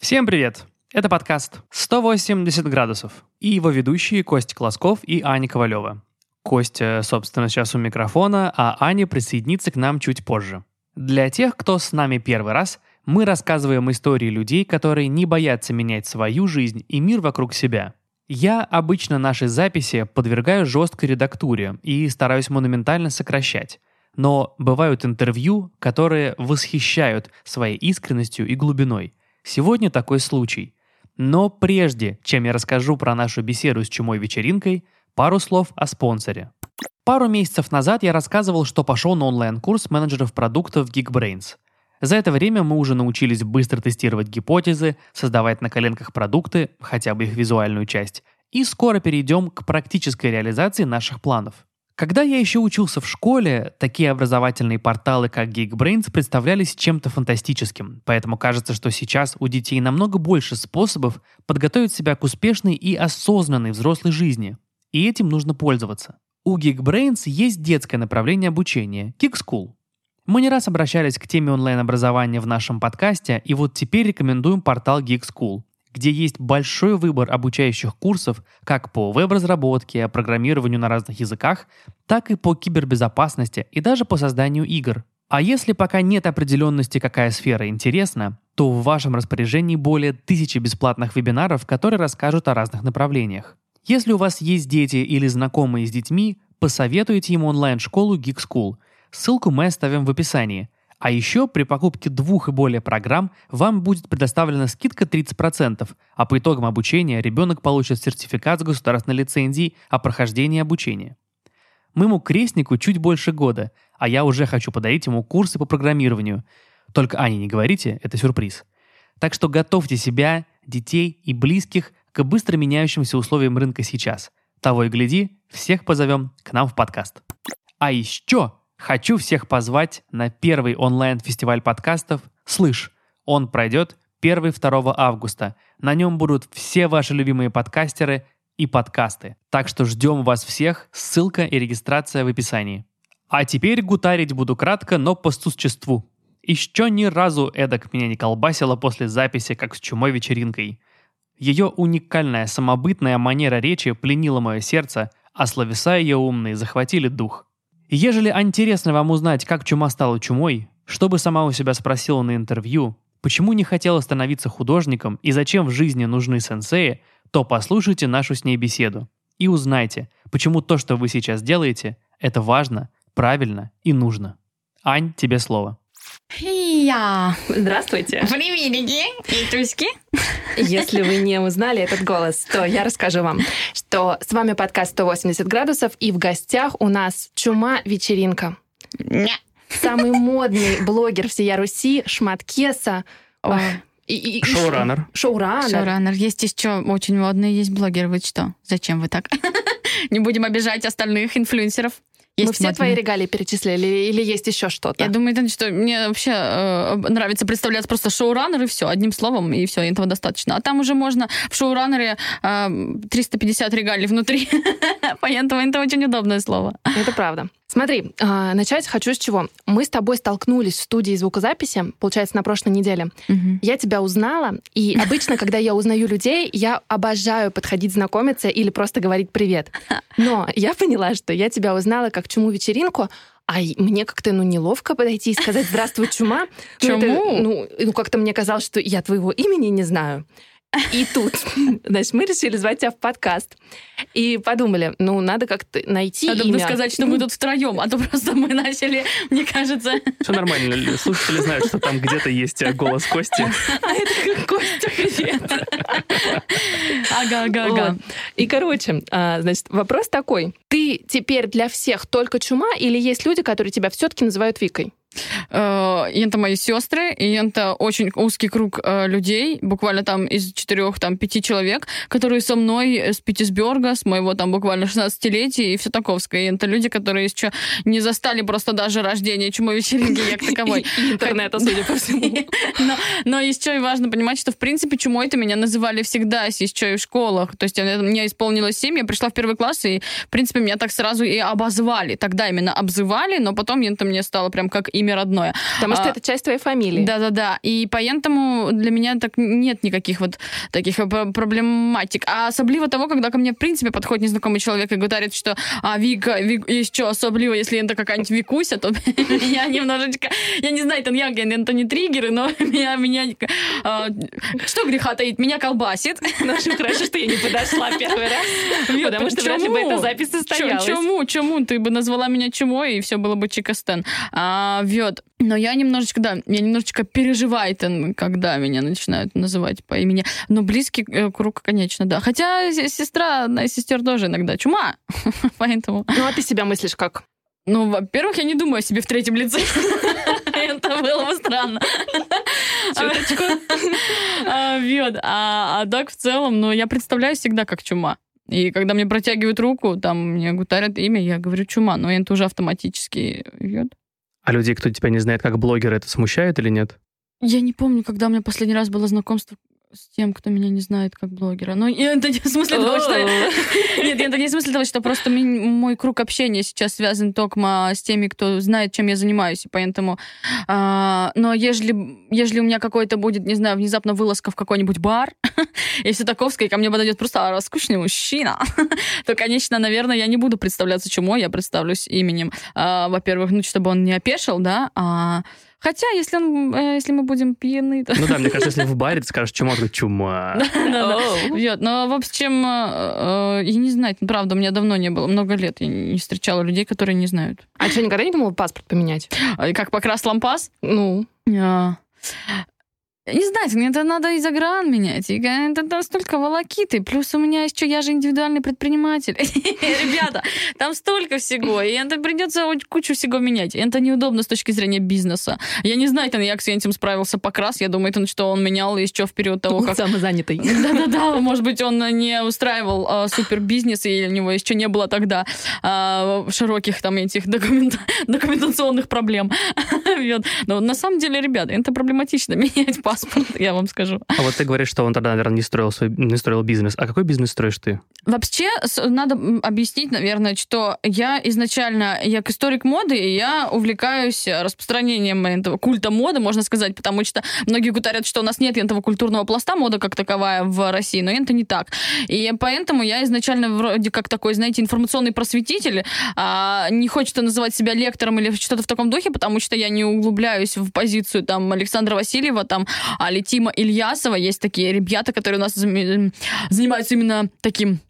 Всем привет! Это подкаст «180 градусов» и его ведущие Костя Класков и Аня Ковалева. Костя, собственно, сейчас у микрофона, а Аня присоединится к нам чуть позже. Для тех, кто с нами первый раз, мы рассказываем истории людей, которые не боятся менять свою жизнь и мир вокруг себя. Я обычно наши записи подвергаю жесткой редактуре и стараюсь монументально сокращать. Но бывают интервью, которые восхищают своей искренностью и глубиной. Сегодня такой случай. Но прежде, чем я расскажу про нашу беседу с чумой вечеринкой, пару слов о спонсоре. Пару месяцев назад я рассказывал, что пошел на онлайн-курс менеджеров продуктов Geekbrains. За это время мы уже научились быстро тестировать гипотезы, создавать на коленках продукты, хотя бы их визуальную часть, и скоро перейдем к практической реализации наших планов – когда я еще учился в школе, такие образовательные порталы, как Geekbrains, представлялись чем-то фантастическим, поэтому кажется, что сейчас у детей намного больше способов подготовить себя к успешной и осознанной взрослой жизни, и этим нужно пользоваться. У Geekbrains есть детское направление обучения – Geek School. Мы не раз обращались к теме онлайн-образования в нашем подкасте, и вот теперь рекомендуем портал Geek School где есть большой выбор обучающих курсов как по веб-разработке, программированию на разных языках, так и по кибербезопасности и даже по созданию игр. А если пока нет определенности, какая сфера интересна, то в вашем распоряжении более тысячи бесплатных вебинаров, которые расскажут о разных направлениях. Если у вас есть дети или знакомые с детьми, посоветуйте им онлайн-школу Geek School. Ссылку мы оставим в описании – а еще при покупке двух и более программ вам будет предоставлена скидка 30%, а по итогам обучения ребенок получит сертификат с государственной лицензией о прохождении обучения. Моему крестнику чуть больше года, а я уже хочу подарить ему курсы по программированию. Только Ане не говорите, это сюрприз. Так что готовьте себя, детей и близких к быстро меняющимся условиям рынка сейчас. Того и гляди, всех позовем к нам в подкаст. А еще Хочу всех позвать на первый онлайн-фестиваль подкастов «Слышь». Он пройдет 1-2 августа. На нем будут все ваши любимые подкастеры и подкасты. Так что ждем вас всех. Ссылка и регистрация в описании. А теперь гутарить буду кратко, но по существу. Еще ни разу эдак меня не колбасило после записи, как с чумой вечеринкой. Ее уникальная самобытная манера речи пленила мое сердце, а словеса ее умные захватили дух – ежели интересно вам узнать, как чума стала чумой, что бы сама у себя спросила на интервью, почему не хотела становиться художником и зачем в жизни нужны сенсеи, то послушайте нашу с ней беседу и узнайте, почему то, что вы сейчас делаете, это важно, правильно и нужно. Ань, тебе слово. Я. Здравствуйте. Приветики. Туськи. Если вы не узнали этот голос, то я расскажу вам, что с вами подкаст 180 градусов, и в гостях у нас Чума-вечеринка. Самый модный блогер всея Руси, Шматкеса. А, и, и, шоураннер. Шоураннер. Шоураннер. Есть еще очень модные, есть блогеры. Вы что? Зачем вы так? Не будем обижать остальных инфлюенсеров. Есть Мы все твои регалии перечислили или есть еще что-то? Я думаю, это что мне вообще э, нравится представляться просто шоураннер и все, одним словом, и все, этого достаточно. А там уже можно в шоураннере э, 350 регалий внутри. Поэтому это очень удобное слово. Это правда. Смотри, э, начать хочу с чего. Мы с тобой столкнулись в студии звукозаписи, получается, на прошлой неделе. Угу. Я тебя узнала, и обычно, когда я узнаю людей, я обожаю подходить знакомиться или просто говорить привет. Но я поняла, что я тебя узнала как чуму вечеринку, а мне как-то ну неловко подойти и сказать «Здравствуй, чума». Чему? Ну, это, ну, ну как-то мне казалось, что я твоего имени не знаю. И тут, значит, мы решили звать тебя в подкаст. И подумали, ну, надо как-то найти Надо имя. бы сказать, что мы тут втроем, а то просто мы начали, мне кажется... Все нормально, слушатели знают, что там где-то есть голос Кости. А это Костя, привет. Ага, ага, ага. И, короче, а, значит, вопрос такой. Ты теперь для всех только чума или есть люди, которые тебя все-таки называют Викой? Э, и это мои сестры, и это очень узкий круг э, людей, буквально там из четырех, там, пяти человек, которые со мной с Питтсберга, с моего там буквально 16-летия и все таковское. И это люди, которые еще не застали просто даже рождение чумой вечеринки як таковой. Интернета, судя по всему. Но, но еще и важно понимать, что в принципе чумой-то меня называли всегда еще и в школах. То есть мне исполнилось 7, я пришла в первый класс, и в принципе меня так сразу и обозвали. Тогда именно обзывали, но потом это мне стало прям как имя родное. Потому что а, это часть твоей фамилии. Да-да-да. И поэтому для меня так нет никаких вот таких проблематик. А особливо того, когда ко мне, в принципе, подходит незнакомый человек и говорит, что а, Вика, Вик, и что, особливо, если это какая-нибудь Викуся, то я немножечко, я не знаю, это это не триггеры, но меня, меня а, что греха таить, меня колбасит. Ну, хорошо, что я не подошла первый раз, потому что вряд ли бы эта запись состоялась. Чему, чему? Ты бы назвала меня чумой, и все было бы чикастен. А, вот. Но я немножечко, да, я немножечко переживаю, когда меня начинают называть по имени. Но близкий э, круг, конечно, да. Хотя сестра, из сестер тоже иногда чума, поэтому... Ну, а ты себя мыслишь как? Ну, во-первых, я не думаю о себе в третьем лице. Это было бы странно. Чуточку. А, вот. А, а так в целом, ну, я представляю всегда как чума. И когда мне протягивают руку, там мне гутарят имя, я говорю чума, но это уже автоматически идет. А людей, кто тебя не знает как блогер, это смущает или нет? Я не помню, когда у меня последний раз было знакомство с тем, кто меня не знает как блогера. Но это не в смысле того, что... Нет, это не в смысле того, что просто мой круг общения сейчас связан только с теми, кто знает, чем я занимаюсь, и поэтому... А, но если, если у меня какой-то будет, не знаю, внезапно вылазка в какой-нибудь бар, и все таковское, и ко мне подойдет просто скучный мужчина, то, конечно, наверное, я не буду представляться чумой, я представлюсь именем. А, во-первых, ну, чтобы он не опешил, да, а Хотя, если, он, э, если мы будем пьяны, то... Ну да, мне кажется, если в баре ты скажешь чума, то чума. Но, в общем, э, э, я не знаю, правда, у меня давно не было, много лет я не встречала людей, которые не знают. А что, никогда не думала паспорт поменять? Как покрас лампас? Ну. Не знаю, мне это надо и загран менять. И это, это столько волокиты. Плюс у меня еще, я же индивидуальный предприниматель. Ребята, там столько всего. И это придется кучу всего менять. Это неудобно с точки зрения бизнеса. Я не знаю, там, как с этим справился покрас. Я думаю, что он менял еще вперед того, как... Самозанятый. Да-да-да. Может быть, он не устраивал а, супер бизнес, и у него еще не было тогда а, широких там этих документ... документационных проблем. Но на самом деле, ребята, это проблематично менять паспорт паспорт, я вам скажу. А вот ты говоришь, что он тогда, наверное, не строил, свой, не строил бизнес. А какой бизнес строишь ты? Вообще, надо объяснить, наверное, что я изначально, я историк моды, и я увлекаюсь распространением этого культа моды, можно сказать, потому что многие говорят, что у нас нет этого культурного пласта мода как таковая в России, но это не так. И поэтому я изначально вроде как такой, знаете, информационный просветитель, а, не хочется называть себя лектором или что-то в таком духе, потому что я не углубляюсь в позицию там Александра Васильева, там а Летима Ильясова. Есть такие ребята, которые у нас занимаются именно таким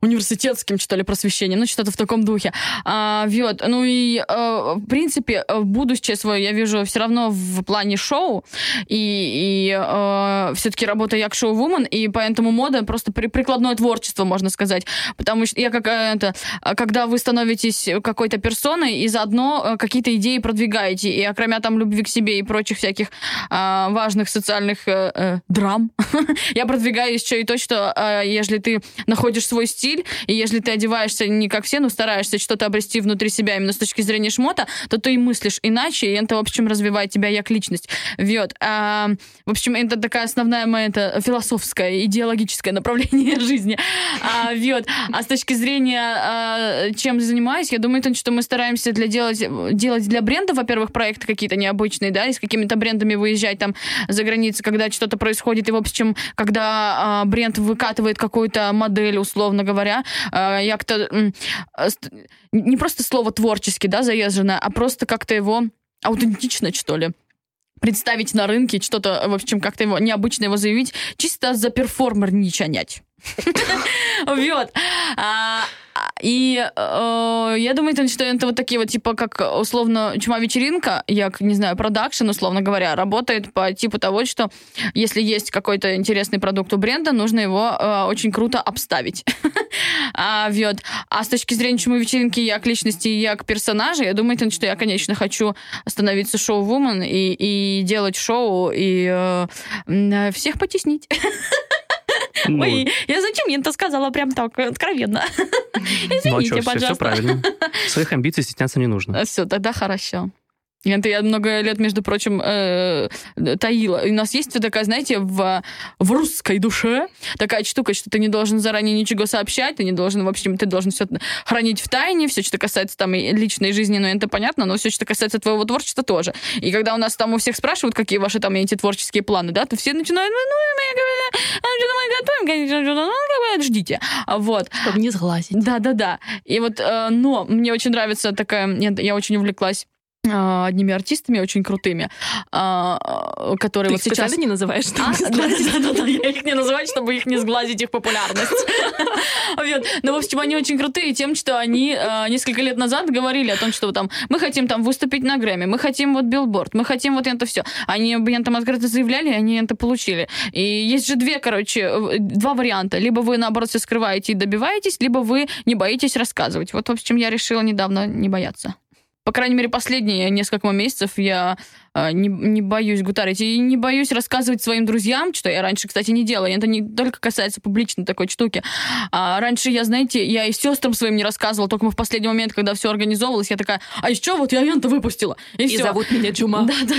университетским, что ли, просвещением, ну, что-то в таком духе. А, вот, ну и, э, в принципе, в будущее свое я вижу все равно в плане шоу, и, и э, все-таки работаю я как шоу-вумен, и поэтому мода просто при, прикладное творчество, можно сказать, потому что я как э, это, когда вы становитесь какой-то персоной и заодно э, какие-то идеи продвигаете, и кроме там любви к себе и прочих всяких э, важных социальных э, э, драм, я продвигаю еще и то, что э, если ты находишь свой стиль, стиль, и если ты одеваешься не как все, но стараешься что-то обрести внутри себя именно с точки зрения шмота, то ты и мыслишь иначе, и это, в общем, развивает тебя как личность. Вот. А, в общем, это такая основная моя это философская, идеологическое направление жизни. А, вот. а с точки зрения, а, чем занимаюсь, я думаю, это, что мы стараемся для делать, делать для брендов, во-первых, проекты какие-то необычные, да, и с какими-то брендами выезжать там за границу, когда что-то происходит, и, в общем, когда а, бренд выкатывает какую-то модель, условно говоря, говоря, э, як-то не просто слово творчески, да, заезженное, а просто как-то его аутентично, что ли представить на рынке, что-то, в общем, как-то его необычно его заявить, чисто за перформер не чанять. Вот. И э, я думаю, что это вот такие вот, типа, как условно чума-вечеринка, я не знаю, продакшн, условно говоря, работает по типу того, что если есть какой-то интересный продукт у бренда, нужно его э, очень круто обставить. а, а с точки зрения чума-вечеринки, я к личности, я к персонажу, я думаю, что я, конечно, хочу становиться шоу-вумен и, и делать шоу, и э, всех потеснить. Ну, Ой, я зачем я это сказала прям так откровенно? Извините, ну, а что, пожалуйста. Все, все правильно. Своих амбиций стесняться не нужно. Все, тогда хорошо. Это я много лет, между прочим, э, таила. И у нас есть такая, знаете, в, в русской душе такая штука, что ты не должен заранее ничего сообщать, ты не должен, в общем, ты должен все хранить в тайне, все, что касается там личной жизни, ну, это понятно, но все, что касается твоего творчества, тоже. И когда у нас там у всех спрашивают, какие ваши там эти творческие планы, да, то все начинают, ну, мы, а что мы готовим, конечно, ну, ждите. Вот. Чтобы не сглазить. Да-да-да. И вот, э, но мне очень нравится такая, я очень увлеклась а, одними артистами очень крутыми, а, которые Ты вот их сейчас... не называешь, а, да, да, да, я их не называю, чтобы их не сглазить их популярность. Ну, в общем, они очень крутые тем, что они несколько лет назад говорили о том, что там мы хотим там выступить на Грэмми, мы хотим вот билборд, мы хотим вот это все. Они там открыто заявляли, они это получили. И есть же две, короче, два варианта. Либо вы, наоборот, все скрываете и добиваетесь, либо вы не боитесь рассказывать. Вот, в общем, я решила недавно не бояться по крайней мере, последние несколько месяцев я не, не боюсь гутарить и не боюсь рассказывать своим друзьям, что я раньше, кстати, не делала. Это не только касается публичной такой штуки. А раньше я, знаете, я и сестрам своим не рассказывала, только в последний момент, когда все организовывалось, я такая, а еще вот я Янта выпустила. И, и все. зовут меня Джума. Да, да,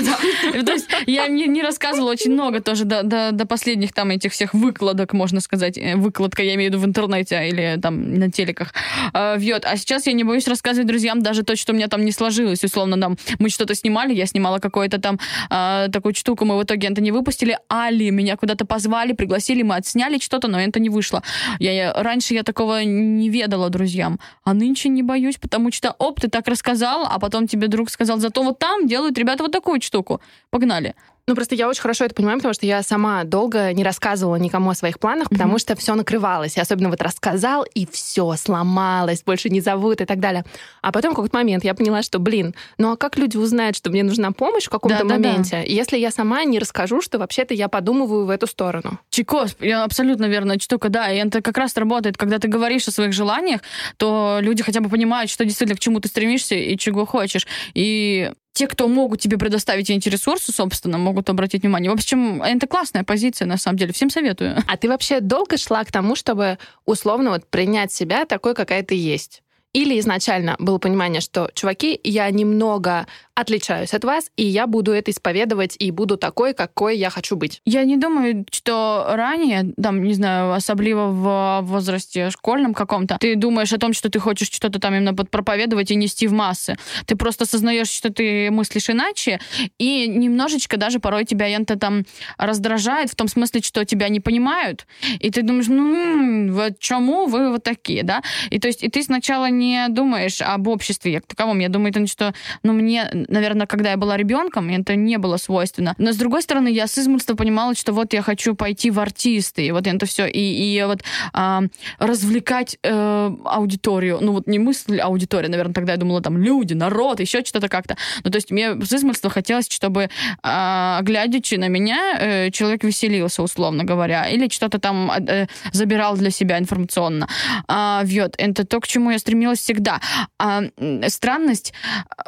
да. То есть я не, не рассказывала очень много тоже до, до, до последних там этих всех выкладок, можно сказать. Э, выкладка, я имею в виду в интернете или там на телеках. А, вьет. А сейчас я не боюсь рассказывать друзьям даже то, что у меня там не сложилось, условно, там, мы что-то снимали, я снимала какую-то там э, такую штуку, мы в итоге это не выпустили, Али, меня куда-то позвали, пригласили, мы отсняли что-то, но это не вышло. Я, я, раньше я такого не ведала друзьям, а нынче не боюсь, потому что, оп, ты так рассказал, а потом тебе друг сказал, зато вот там делают ребята вот такую штуку. Погнали. Ну, просто я очень хорошо это понимаю, потому что я сама долго не рассказывала никому о своих планах, потому mm-hmm. что все накрывалось. И особенно вот рассказал, и все сломалось, больше не зовут и так далее. А потом в какой-то момент я поняла, что, блин, ну а как люди узнают, что мне нужна помощь в каком-то да, моменте, да, да. если я сама не расскажу, что вообще-то я подумываю в эту сторону? Чикос, абсолютно верная штука, да. И это как раз работает, когда ты говоришь о своих желаниях, то люди хотя бы понимают, что действительно к чему ты стремишься и чего хочешь. И те, кто могут тебе предоставить эти ресурсы, собственно, могут обратить внимание. В общем, это классная позиция, на самом деле. Всем советую. А ты вообще долго шла к тому, чтобы условно вот принять себя такой, какая ты есть? Или изначально было понимание, что, чуваки, я немного отличаюсь от вас, и я буду это исповедовать, и буду такой, какой я хочу быть. Я не думаю, что ранее, там, не знаю, особливо в возрасте школьном каком-то, ты думаешь о том, что ты хочешь что-то там именно проповедовать и нести в массы. Ты просто осознаешь, что ты мыслишь иначе, и немножечко даже порой тебя это там раздражает в том смысле, что тебя не понимают, и ты думаешь, ну, вот чему вы вот такие, да? И то есть, и ты сначала не думаешь об обществе как таковом, я думаю, что, ну, мне наверное, когда я была ребенком, это не было свойственно. Но с другой стороны, я с измольства понимала, что вот я хочу пойти в артисты, и вот это все, и, и вот а, развлекать э, аудиторию. Ну вот не мысль аудитория, наверное, тогда я думала там люди, народ, еще что-то как-то. Ну то есть мне с измольства хотелось, чтобы, а, глядячи на меня, э, человек веселился, условно говоря, или что-то там э, забирал для себя информационно. А, вот, это то, к чему я стремилась всегда. А, странность,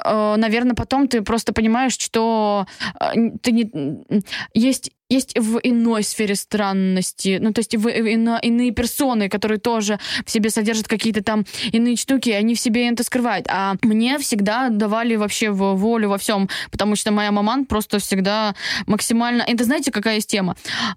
э, наверное, потом ты просто понимаешь, что э, ты не... Есть есть в иной сфере странности, ну, то есть в, ино, иные персоны, которые тоже в себе содержат какие-то там иные штуки, они в себе это скрывают. А мне всегда давали вообще в волю во всем, потому что моя маман просто всегда максимально... Это знаете, какая есть тема?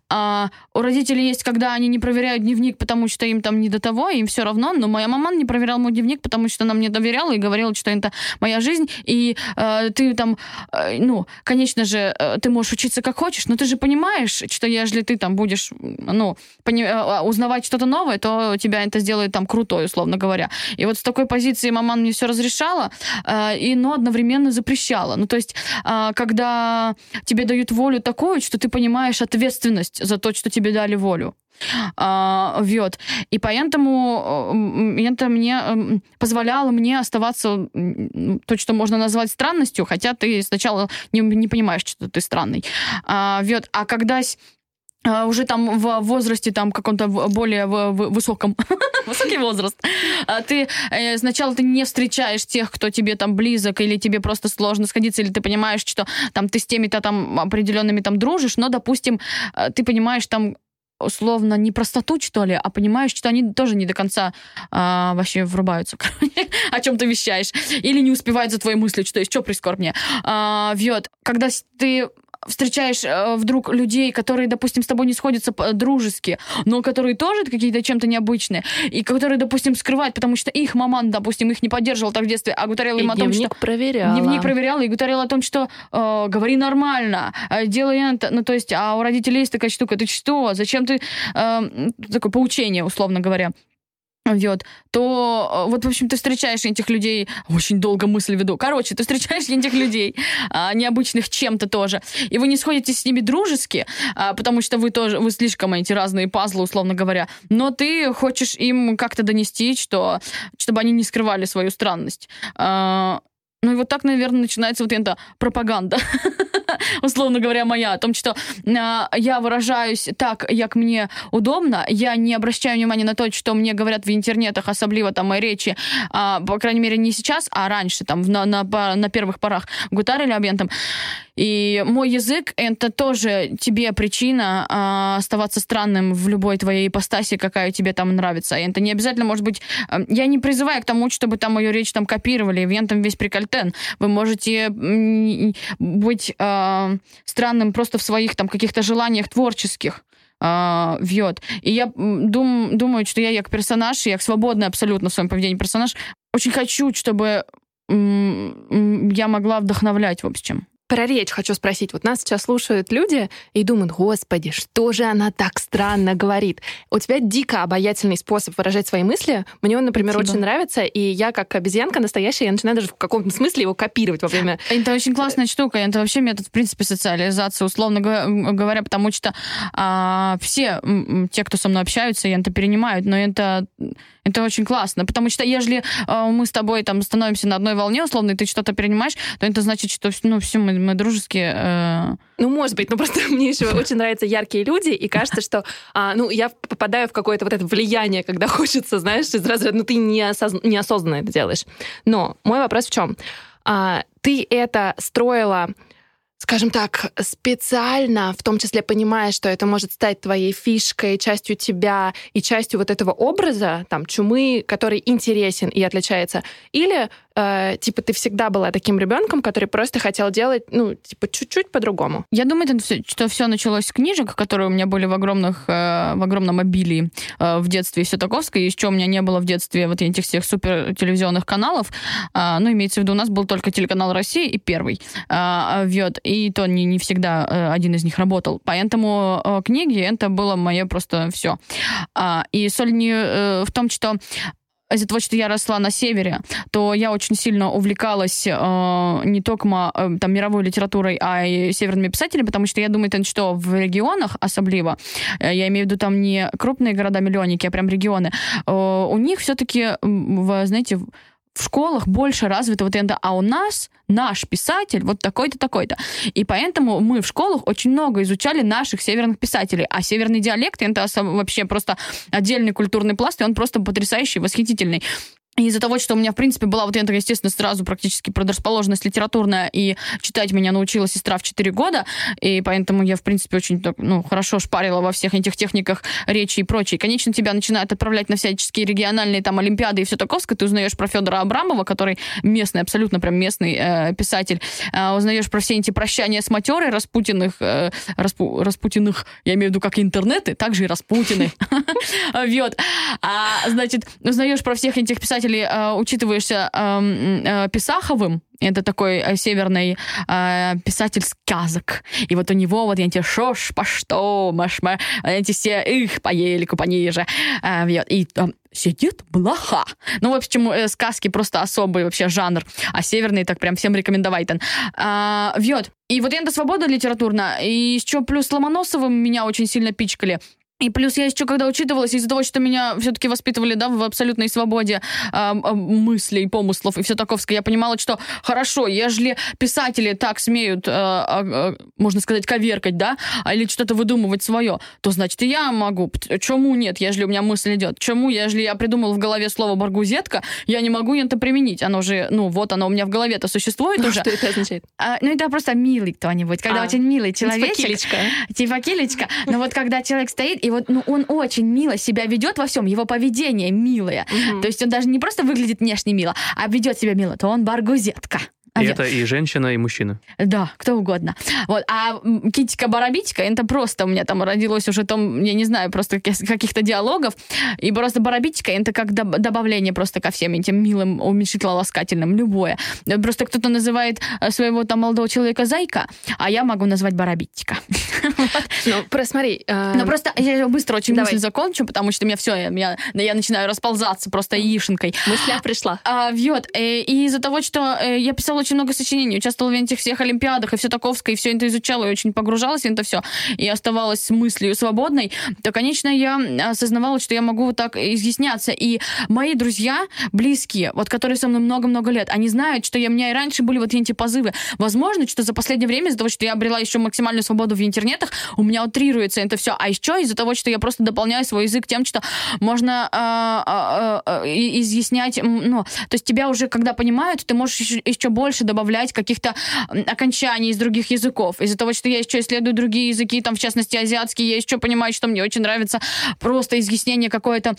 А, у родителей есть, когда они не проверяют дневник, потому что им там не до того, им все равно, но моя маман не проверяла мой дневник, потому что она мне доверяла и говорила, что это моя жизнь, и э, ты там, э, ну, конечно же, э, ты можешь учиться как хочешь, но ты же понимаешь, понимаешь, что если ты там будешь, ну, э, а, узнавать что-то новое, то тебя это сделает там крутой, условно говоря. И вот с такой позиции мама мне все разрешала, э, и, но одновременно запрещала. Ну, то есть, э, когда тебе дают волю такую, что ты понимаешь ответственность за то, что тебе дали волю. Вот. И поэтому это мне позволяло мне оставаться то, что можно назвать странностью, хотя ты сначала не, не понимаешь, что ты странный. Uh, вот. А когда а, уже там в возрасте там каком-то более высоком высокий возраст а ты э, сначала ты не встречаешь тех кто тебе там близок или тебе просто сложно сходиться или ты понимаешь что там ты с теми-то там определенными там дружишь но допустим э, ты понимаешь там условно не простоту, что ли, а понимаешь, что они тоже не до конца а, вообще врубаются. о чем ты вещаешь, или не успевают за твоей мыслью, что есть, что прискорбнее. А, вот, когда ты встречаешь э, вдруг людей, которые, допустим, с тобой не сходятся дружески, но которые тоже какие-то чем-то необычные, и которые, допустим, скрывают, потому что их маман, допустим, их не поддерживал так в детстве, а говорила им о том, что... проверяла. Дневник проверяла и говорила о том, что э, говори нормально, э, делай это. Ну, то есть, а у родителей есть такая штука, ты что, зачем ты... Э, такое поучение, условно говоря вот, то э, вот, в общем, ты встречаешь этих людей, очень долго мысль веду, короче, ты встречаешь этих людей, а, необычных чем-то тоже, и вы не сходитесь с ними дружески, а, потому что вы тоже, вы слишком эти разные пазлы, условно говоря, но ты хочешь им как-то донести, что, чтобы они не скрывали свою странность. А, ну и вот так, наверное, начинается вот эта пропаганда, условно говоря, моя, о том, что э, я выражаюсь так, как мне удобно, я не обращаю внимания на то, что мне говорят в интернетах, особливо там мои речи, э, по крайней мере, не сейчас, а раньше, там, на, на, на первых порах гутарили абьентом. И мой язык — это тоже тебе причина э, оставаться странным в любой твоей ипостаси, какая тебе там нравится. И это не обязательно может быть... Э, я не призываю к тому, чтобы там мою речь там копировали, вен там весь прикольтен. Вы можете быть э, странным просто в своих там каких-то желаниях творческих. Uh, вьет. И я дум, думаю, что я как персонаж, я свободный абсолютно в своем поведении персонаж, очень хочу, чтобы я могла вдохновлять, в общем. Про речь хочу спросить. Вот нас сейчас слушают люди и думают, господи, что же она так странно говорит? У тебя дико обаятельный способ выражать свои мысли. Мне он, например, Спасибо. очень нравится, и я как обезьянка настоящая, я начинаю даже в каком-то смысле его копировать во время... Это очень классная штука. Это вообще метод, в принципе, социализации, условно говоря, потому что а, все те, кто со мной общаются, это перенимают, но это это очень классно, потому что если э, мы с тобой там становимся на одной волне, условно, и ты что-то перенимаешь, то это значит, что ну, все, мы, мы дружеские. Э... Ну, может быть, но просто мне еще очень нравятся яркие люди, и кажется, что а, ну, я попадаю в какое-то вот это влияние, когда хочется, знаешь, из разряда, ну, ты неосоз... неосознанно это делаешь. Но мой вопрос в чем? А, ты это строила скажем так, специально, в том числе понимая, что это может стать твоей фишкой, частью тебя и частью вот этого образа, там, чумы, который интересен и отличается, или э, типа ты всегда была таким ребенком, который просто хотел делать, ну, типа чуть-чуть по-другому. Я думаю, что все началось с книжек, которые у меня были в огромных, э, в огромном обилии э, в детстве и все таковское, и еще у меня не было в детстве вот этих всех супер телевизионных каналов. Э, ну, имеется в виду, у нас был только телеканал России и первый. Э, вот, и то не, не всегда э, один из них работал. Поэтому э, книги это было мое просто все. А, и соль не э, в том, что из-за того, что я росла на севере, то я очень сильно увлекалась э, не только э, там мировой литературой, а и северными писателями, потому что я думаю, что в регионах особливо, э, я имею в виду там не крупные города-миллионники, а прям регионы, э, у них все-таки, вы знаете, в школах больше развито вот это, а у нас наш писатель вот такой-то, такой-то. И поэтому мы в школах очень много изучали наших северных писателей. А северный диалект это вообще просто отдельный культурный пласт, и он просто потрясающий, восхитительный из-за того, что у меня, в принципе, была вот эта, естественно, сразу практически предрасположенность литературная, и читать меня научила сестра в 4 года, и поэтому я, в принципе, очень ну, хорошо шпарила во всех этих техниках речи и прочее. конечно, тебя начинают отправлять на всяческие региональные там олимпиады и все такое, ты узнаешь про Федора Абрамова, который местный, абсолютно прям местный э, писатель, э, узнаешь про все эти прощания с матерой Распутиных, э, Распу, Распутиных, я имею в виду как интернеты, также и Распутины. Вот. А, значит, узнаешь про всех этих писателей писателей э, учитываешься э, э, Писаховым, это такой э, северный писатель сказок. И вот у него вот эти шош, по что, машма, эти все их по елику, пониже. Э, и там сидит блоха. Ну, в общем, сказки просто особый вообще жанр. А северный так прям всем рекомендовать. А, вьет. И вот это свобода литературная. И еще плюс Ломоносовым меня очень сильно пичкали. И плюс я еще когда учитывалась, из-за того, что меня все-таки воспитывали да, в абсолютной свободе э, мыслей, помыслов и все таковское, я понимала, что хорошо, ежели писатели так смеют, э, э, можно сказать, коверкать, да, или что-то выдумывать свое, то значит и я могу. Чему нет, ежели у меня мысль идет? Чему, ежели я придумал в голове слово «баргузетка», я не могу это применить? Оно же, ну вот оно у меня в голове-то существует уже. Что это означает? А, ну это просто милый кто-нибудь, когда а, очень милый человечек. Типа килечка. Типа килечка. Но вот когда человек стоит и вот ну, он очень мило себя ведет во всем, его поведение милое. Угу. То есть он даже не просто выглядит внешне мило, а ведет себя мило, то он баргузетка. И это и женщина, и мужчина. Да, кто угодно. Вот. А Китика Барабитика, это просто у меня там родилось уже там, я не знаю, просто каких-то диалогов. И просто Барабитика, это как добавление просто ко всем этим милым, уменьшительно-ласкательным, любое. Просто кто-то называет э, своего там молодого человека Зайка, а я могу назвать Барабитика. Ну, просмотри. Э, Но просто я быстро очень мысль закончу, потому что у меня все, я начинаю расползаться просто яишенкой. Мысля пришла. А, вот. Э, и из-за того, что я писала очень много сочинений, участвовала в этих всех олимпиадах и все таковское, и все это изучала, и очень погружалась в это все, и оставалась с мыслью свободной, то, конечно, я осознавала, что я могу вот так изъясняться. И мои друзья близкие, вот которые со мной много-много лет, они знают, что я, у меня и раньше были вот эти позывы. Возможно, что за последнее время из-за того, что я обрела еще максимальную свободу в интернетах, у меня утрируется это все. А еще из-за того, что я просто дополняю свой язык тем, что можно э, изъяснять, ну, то есть тебя уже, когда понимают, ты можешь еще больше больше добавлять каких-то окончаний из других языков. Из-за того, что я еще исследую другие языки, там, в частности, азиатские, я еще понимаю, что мне очень нравится просто изъяснение какое-то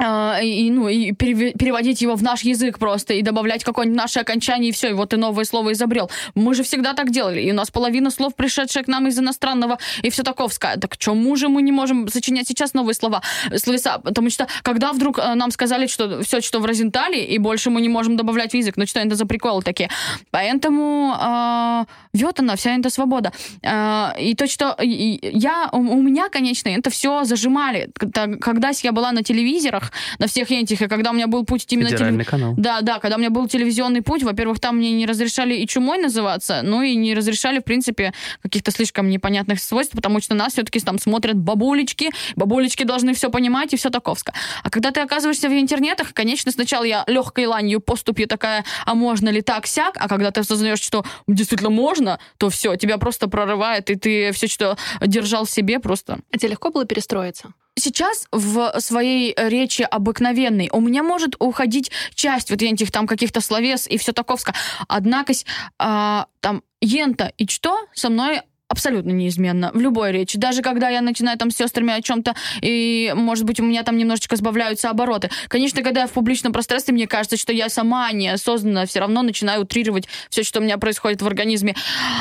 и, ну, и переводить его в наш язык просто и добавлять какое-нибудь наше окончание, и все, и вот ты новое слово изобрел. Мы же всегда так делали, и у нас половина слов, пришедших к нам из иностранного, и все таковское. Так чему же мы не можем сочинять сейчас новые слова, словеса? Потому что, когда вдруг э, нам сказали, что все, что в Розентале, и больше мы не можем добавлять в язык, ну что это за приколы такие? Поэтому э, вот она, вся эта свобода. Э, и то, что я, у, у меня, конечно, это все зажимали. Когда я была на телевизорах, каналах, на всех этих, и когда у меня был путь именно... Федеральный телев... канал. Да, да, когда у меня был телевизионный путь, во-первых, там мне не разрешали и чумой называться, ну и не разрешали, в принципе, каких-то слишком непонятных свойств, потому что нас все-таки там смотрят бабулечки, бабулечки должны все понимать и все таковско. А когда ты оказываешься в интернетах, конечно, сначала я легкой ланью поступью такая, а можно ли так сяк, а когда ты осознаешь, что действительно можно, то все, тебя просто прорывает, и ты все, что держал в себе, просто... А тебе легко было перестроиться? Сейчас в своей речи обыкновенной у меня может уходить часть вот этих там каких-то словес и все таковско. Однако а, там ента и что со мной абсолютно неизменно в любой речи. Даже когда я начинаю там с сестрами о чем-то, и, может быть, у меня там немножечко сбавляются обороты. Конечно, когда я в публичном пространстве, мне кажется, что я сама неосознанно все равно начинаю утрировать все, что у меня происходит в организме.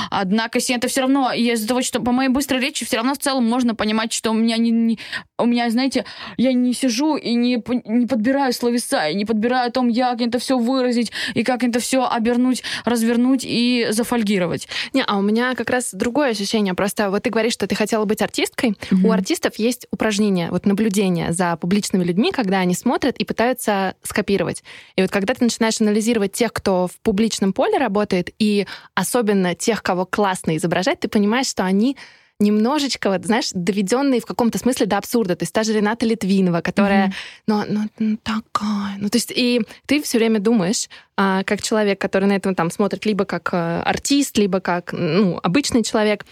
Однако это все равно, из-за того, что по моей быстрой речи все равно в целом можно понимать, что у меня не, не у меня, знаете, я не сижу и не, не подбираю словеса, и не подбираю о том, как это все выразить, и как это все обернуть, развернуть и зафольгировать. Не, а у меня как раз другое ощущение. Просто вот ты говоришь, что ты хотела быть артисткой. Mm-hmm. У артистов есть упражнение, вот наблюдение за публичными людьми, когда они смотрят и пытаются скопировать. И вот когда ты начинаешь анализировать тех, кто в публичном поле работает, и особенно тех, кого классно изображать, ты понимаешь, что они немножечко, вот, знаешь, доведенные в каком-то смысле до абсурда. То есть та же Рената Литвинова, которая, mm-hmm. ну, ну, ну, такая. Ну, то есть и ты все время думаешь, а, как человек, который на этом там смотрит либо как а, артист, либо как, ну, обычный человек,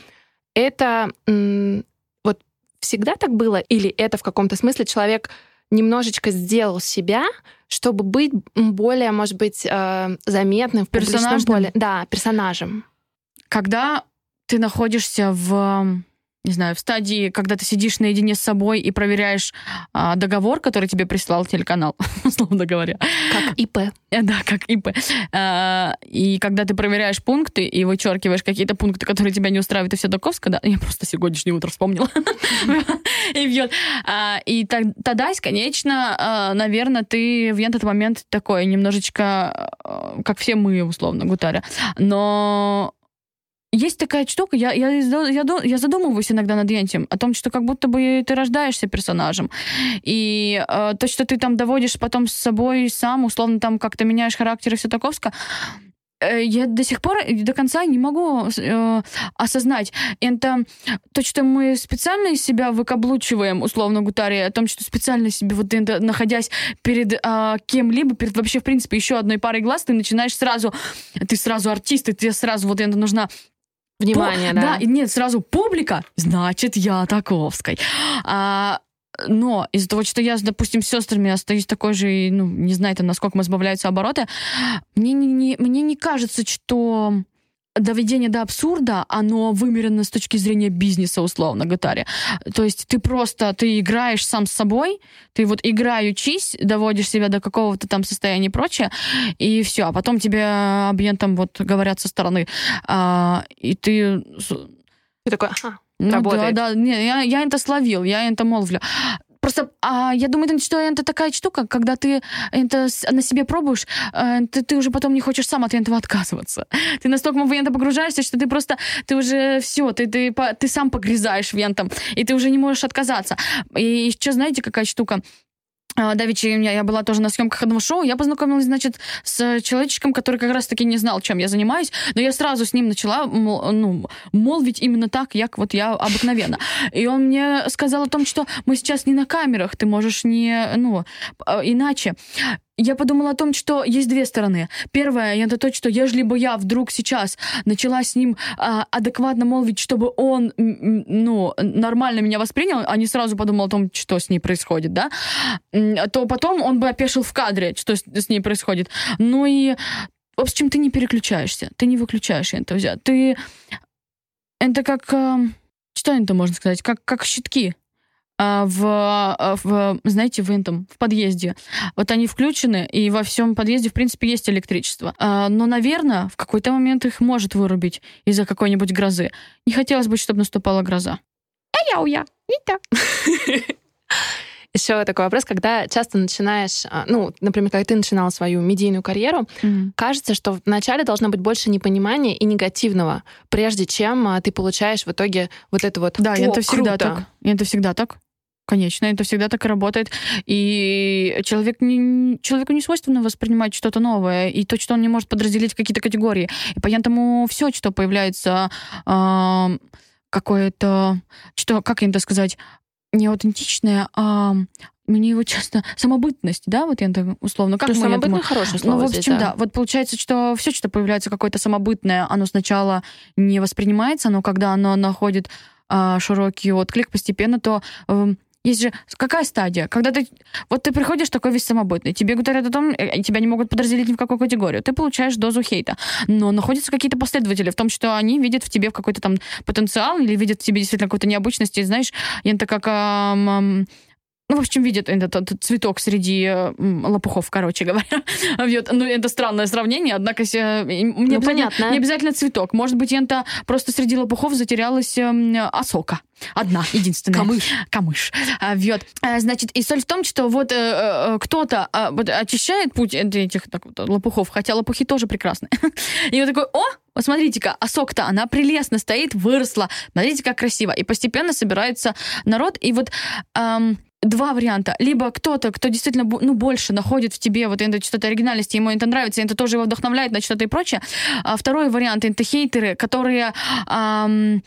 это м, вот всегда так было? Или это в каком-то смысле человек немножечко сделал себя, чтобы быть более, может быть, э, заметным в публичном поле. Да, персонажем. Когда ты находишься в не знаю, в стадии, когда ты сидишь наедине с собой и проверяешь а, договор, который тебе прислал телеканал, условно говоря. Как ИП. Э, да, как ИП. А, и когда ты проверяешь пункты и вычеркиваешь какие-то пункты, которые тебя не устраивают, и все таковско, да, я просто сегодняшнее утро вспомнила. И бьет. А, и тогда, конечно, а, наверное, ты в этот момент такой немножечко, как все мы, условно, гутаря. Но есть такая штука, я, я, я, я задумываюсь иногда над этим, о том, что как будто бы ты рождаешься персонажем. И э, то, что ты там доводишь потом с собой сам, условно там как-то меняешь характер и все таковско, э, я до сих пор до конца не могу э, осознать. Это то, что мы специально из себя выкаблучиваем, условно гутаре, о том, что специально себе вот это, находясь перед э, кем-либо, перед вообще, в принципе, еще одной парой глаз, ты начинаешь сразу, ты сразу артист, и тебе сразу вот это нужна Внимание, По, да. Да, и нет, сразу публика, значит, я Таковской. А, но из-за того, что я, допустим, с сестрами остаюсь такой же, ну, не знаю, там, насколько мы сбавляются обороты, мне не, не, мне не кажется, что доведение до абсурда, оно вымерено с точки зрения бизнеса, условно говоря. То есть ты просто, ты играешь сам с собой, ты вот играючись, доводишь себя до какого-то там состояния и прочее, и все. А потом тебе абьентам вот говорят со стороны, а, и ты... Ты такой, ага, ну, работает. Да, да, не, я, я это словил, я это молвлю. Просто а, я думаю, что это такая штука, когда ты это на себе пробуешь, э, ты, ты уже потом не хочешь сам от этого отказываться. Ты настолько в это погружаешься, что ты просто, ты уже все, ты, ты, ты сам погрязаешь вентом, и ты уже не можешь отказаться. И еще знаете, какая штука? А, Давичи, я, была тоже на съемках одного шоу, я познакомилась, значит, с человечком, который как раз-таки не знал, чем я занимаюсь, но я сразу с ним начала, мол, ну, молвить именно так, как вот я обыкновенно. И он мне сказал о том, что мы сейчас не на камерах, ты можешь не, ну, а, иначе я подумала о том, что есть две стороны. Первое, это то, что ежели бы я вдруг сейчас начала с ним а, адекватно молвить, чтобы он, ну, нормально меня воспринял, а не сразу подумал о том, что с ней происходит, да, то потом он бы опешил в кадре, что с, с ней происходит. Ну и, в общем, ты не переключаешься, ты не выключаешь взять. Ты... Это как... А, что это можно сказать? Как, как щитки в, а, в, знаете, в этом, в подъезде. Вот они включены, и во всем подъезде, в принципе, есть электричество. А, но, наверное, в какой-то момент их может вырубить из-за какой-нибудь грозы. Не хотелось бы, чтобы наступала гроза. А я уя, не так. Еще такой вопрос, когда часто начинаешь, ну, например, когда ты начинала свою медийную карьеру, mm-hmm. кажется, что вначале должно быть больше непонимания и негативного, прежде чем ты получаешь в итоге вот это вот. Да, это всегда так. Это всегда так. Конечно, это всегда так и работает. И человек не, человеку не свойственно воспринимать что-то новое, и то, что он не может подразделить в какие-то категории. И поэтому все, что появляется э, какое-то, что, как им это сказать, не аутентичное, а мне его часто самобытность, да, вот я так условно, как мы самобытное хорошее слово Ну, в общем, здесь, да. да. Вот получается, что все, что появляется какое-то самобытное, оно сначала не воспринимается, но когда оно находит а, широкий отклик постепенно, то э, есть же какая стадия? Когда ты... Вот ты приходишь такой весь самобытный, тебе говорят о том, э, тебя не могут подразделить ни в какую категорию. Ты получаешь дозу хейта. Но находятся какие-то последователи в том, что они видят в тебе какой-то там потенциал или видят в тебе действительно какую-то необычность. И знаешь, это как... Эм, ну, в общем, видят этот, этот цветок среди э, лопухов, короче говоря. вот. Ну, это странное сравнение, однако э, не, ну, обязательно, не обязательно цветок. Может быть, это просто среди лопухов затерялась э, осока. Одна, единственная. Камыш. Камыш. А, вот. А, значит, и соль в том, что вот э, э, кто-то э, вот, очищает путь этих так, вот, лопухов, хотя лопухи тоже прекрасны. и вот такой, о, вот смотрите-ка, а сок-то, она прелестно стоит, выросла. Смотрите, как красиво. И постепенно собирается народ. И вот эм, два варианта. Либо кто-то, кто действительно ну, больше находит в тебе вот это что-то оригинальности, ему это нравится, это тоже его вдохновляет на что-то и прочее. А второй вариант — это хейтеры, которые эм,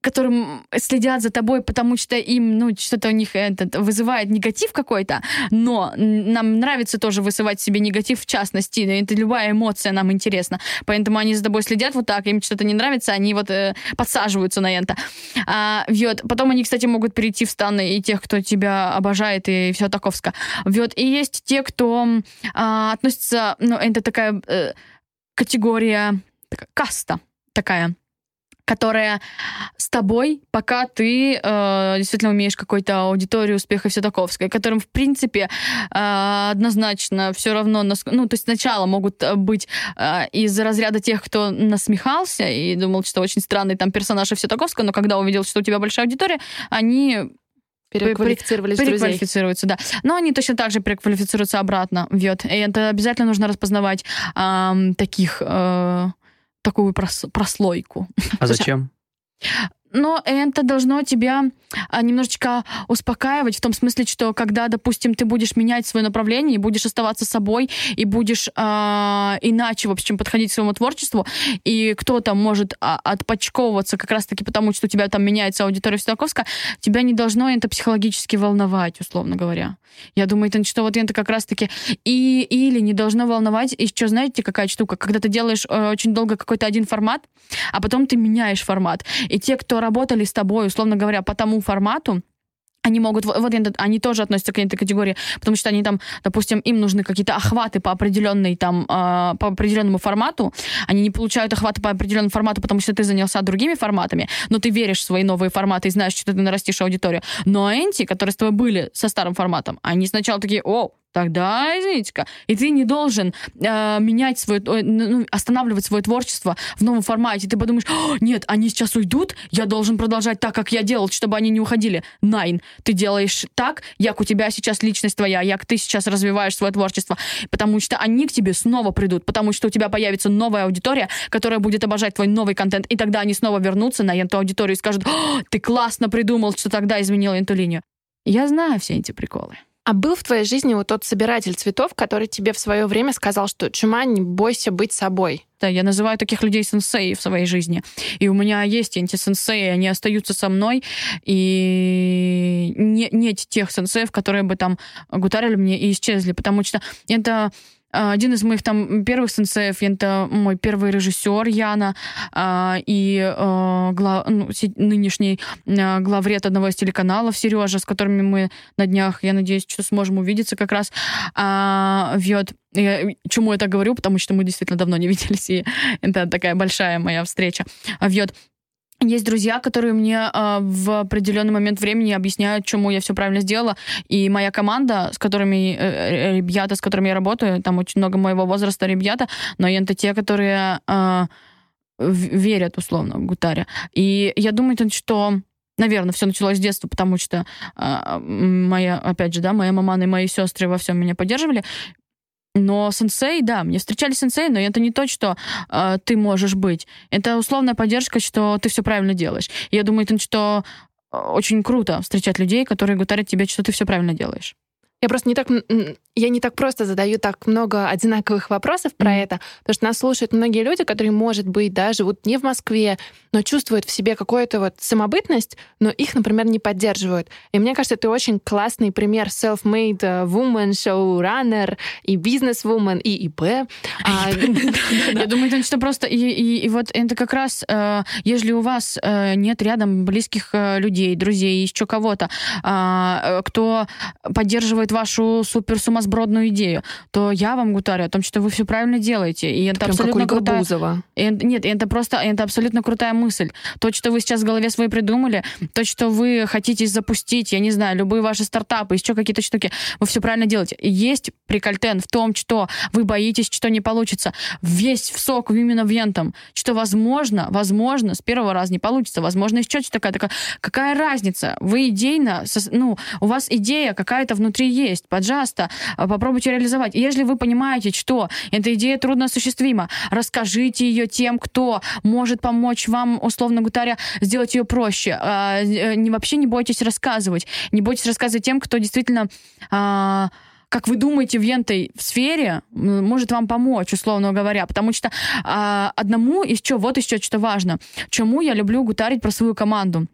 которым следят за тобой, потому что им, ну, что-то у них этот, вызывает негатив какой-то, но нам нравится тоже вызывать себе негатив в частности, это любая эмоция нам интересна, поэтому они за тобой следят вот так, им что-то не нравится, они вот э, подсаживаются на это. А, вот. Потом они, кстати, могут перейти в станы и тех, кто тебя обожает, и все таковско. Вот. И есть те, кто а, относится, ну, это такая э, категория, такая, каста такая, которая с тобой, пока ты э, действительно умеешь какой-то аудиторию успеха все таковской, которым, в принципе, э, однозначно все равно, ну, то есть сначала могут быть э, из разряда тех, кто насмехался и думал, что очень странный там персонаж и все таковское, но когда увидел, что у тебя большая аудитория, они Переквалифицировались Переквалифицируются, да. Но они точно так же переквалифицируются обратно. Вот. И это обязательно нужно распознавать э, таких э, такую прос прослойку. А зачем? Но это должно тебя а, немножечко успокаивать в том смысле, что когда, допустим, ты будешь менять свое направление и будешь оставаться собой и будешь э, иначе, в общем, подходить к своему творчеству, и кто-то может а, отпочковываться как раз-таки потому, что у тебя там меняется аудитория Всетаковска, тебя не должно это психологически волновать, условно говоря. Я думаю, это что вот это как раз-таки и или не должно волновать. И что, знаете, какая штука? Когда ты делаешь э, очень долго какой-то один формат, а потом ты меняешь формат. И те, кто работали с тобой, условно говоря, по тому формату, они могут, вот они тоже относятся к этой категории, потому что они там, допустим, им нужны какие-то охваты по определенной там, э, по определенному формату, они не получают охваты по определенному формату, потому что ты занялся другими форматами, но ты веришь в свои новые форматы и знаешь, что ты нарастишь аудиторию. Но энти, которые с тобой были со старым форматом, они сначала такие, о, Тогда, извините-ка, и ты не должен э, менять свое, ну, останавливать свое творчество в новом формате. Ты подумаешь, нет, они сейчас уйдут, я должен продолжать так, как я делал, чтобы они не уходили. Найн, ты делаешь так, як у тебя сейчас личность твоя, як ты сейчас развиваешь свое творчество, потому что они к тебе снова придут, потому что у тебя появится новая аудитория, которая будет обожать твой новый контент, и тогда они снова вернутся на эту аудиторию и скажут, ты классно придумал, что тогда изменил эту линию. Я знаю все эти приколы. А был в твоей жизни вот тот собиратель цветов, который тебе в свое время сказал, что чума, не бойся быть собой? Да, я называю таких людей сенсеи в своей жизни. И у меня есть эти сенсеи, они остаются со мной. И не, нет тех сенсеев, которые бы там гутарили мне и исчезли. Потому что это один из моих там первых сенсеев, это мой первый режиссер Яна а, и а, глав, ну, нынешний главред одного из телеканалов Сережа, с которыми мы на днях, я надеюсь, что сможем увидеться как раз, вьет. Я, чему я так говорю? Потому что мы действительно давно не виделись, и это такая большая моя встреча. Вьет есть друзья, которые мне э, в определенный момент времени объясняют, чему я все правильно сделала. И моя команда, с которыми э, ребята, с которыми я работаю, там очень много моего возраста ребята, но это те, которые э, верят условно в гутаре. И я думаю, что Наверное, все началось с детства, потому что э, моя, опять же, да, моя мама и мои сестры во всем меня поддерживали. Но сенсей, да, мне встречали сенсей, но это не то, что э, ты можешь быть. Это условная поддержка, что ты все правильно делаешь. Я думаю, это что очень круто встречать людей, которые говорят тебе, что ты все правильно делаешь. Я просто не так, я не так просто задаю так много одинаковых вопросов про mm-hmm. это, потому что нас слушают многие люди, которые, может быть, да, живут не в Москве, но чувствуют в себе какую-то вот самобытность, но их, например, не поддерживают. И мне кажется, ты очень классный пример self-made э, woman, showrunner и бизнес-woman, и ИП. А, я думаю, что просто... И вот это как раз, э, если у вас э, нет рядом близких людей, друзей, еще кого-то, а, кто поддерживает поддерживает вашу супер сумасбродную идею, то я вам говорю о том, что вы все правильно делаете. И это, это абсолютно крутая... Бузова. И, нет, это просто это абсолютно крутая мысль. То, что вы сейчас в голове своей придумали, то, что вы хотите запустить, я не знаю, любые ваши стартапы, еще какие-то штуки, вы все правильно делаете. И есть прикольтен в том, что вы боитесь, что не получится. Весь в сок именно в ентом, что возможно, возможно, с первого раза не получится, возможно, еще что-то такая, такая. Какая разница? Вы идейно, ну, у вас идея какая-то внутри есть, пожалуйста, а, попробуйте реализовать. Если вы понимаете, что эта идея трудно осуществима, расскажите ее тем, кто может помочь вам, условно говоря, сделать ее проще. А, э, не, вообще не бойтесь рассказывать. Не бойтесь рассказывать тем, кто действительно а, как вы думаете, в ентой сфере может вам помочь, условно говоря. Потому что а, одному еще, вот еще что важно, чему я люблю гутарить про свою команду.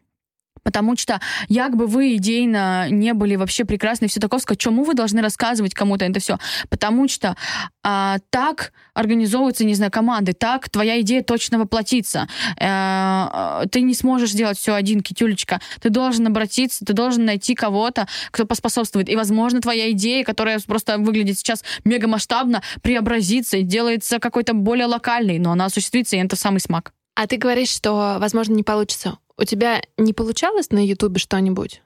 Потому что, як бы вы идейно не были вообще прекрасны, все таковское, чему вы должны рассказывать кому-то это все? Потому что а, так организовываются, не знаю, команды, так твоя идея точно воплотится. А, ты не сможешь сделать все один, китюлечка. Ты должен обратиться, ты должен найти кого-то, кто поспособствует. И, возможно, твоя идея, которая просто выглядит сейчас мега масштабно, преобразится и делается какой-то более локальной, но она осуществится, и это самый смак. А ты говоришь, что, возможно, не получится. У тебя не получалось на Ютубе что-нибудь?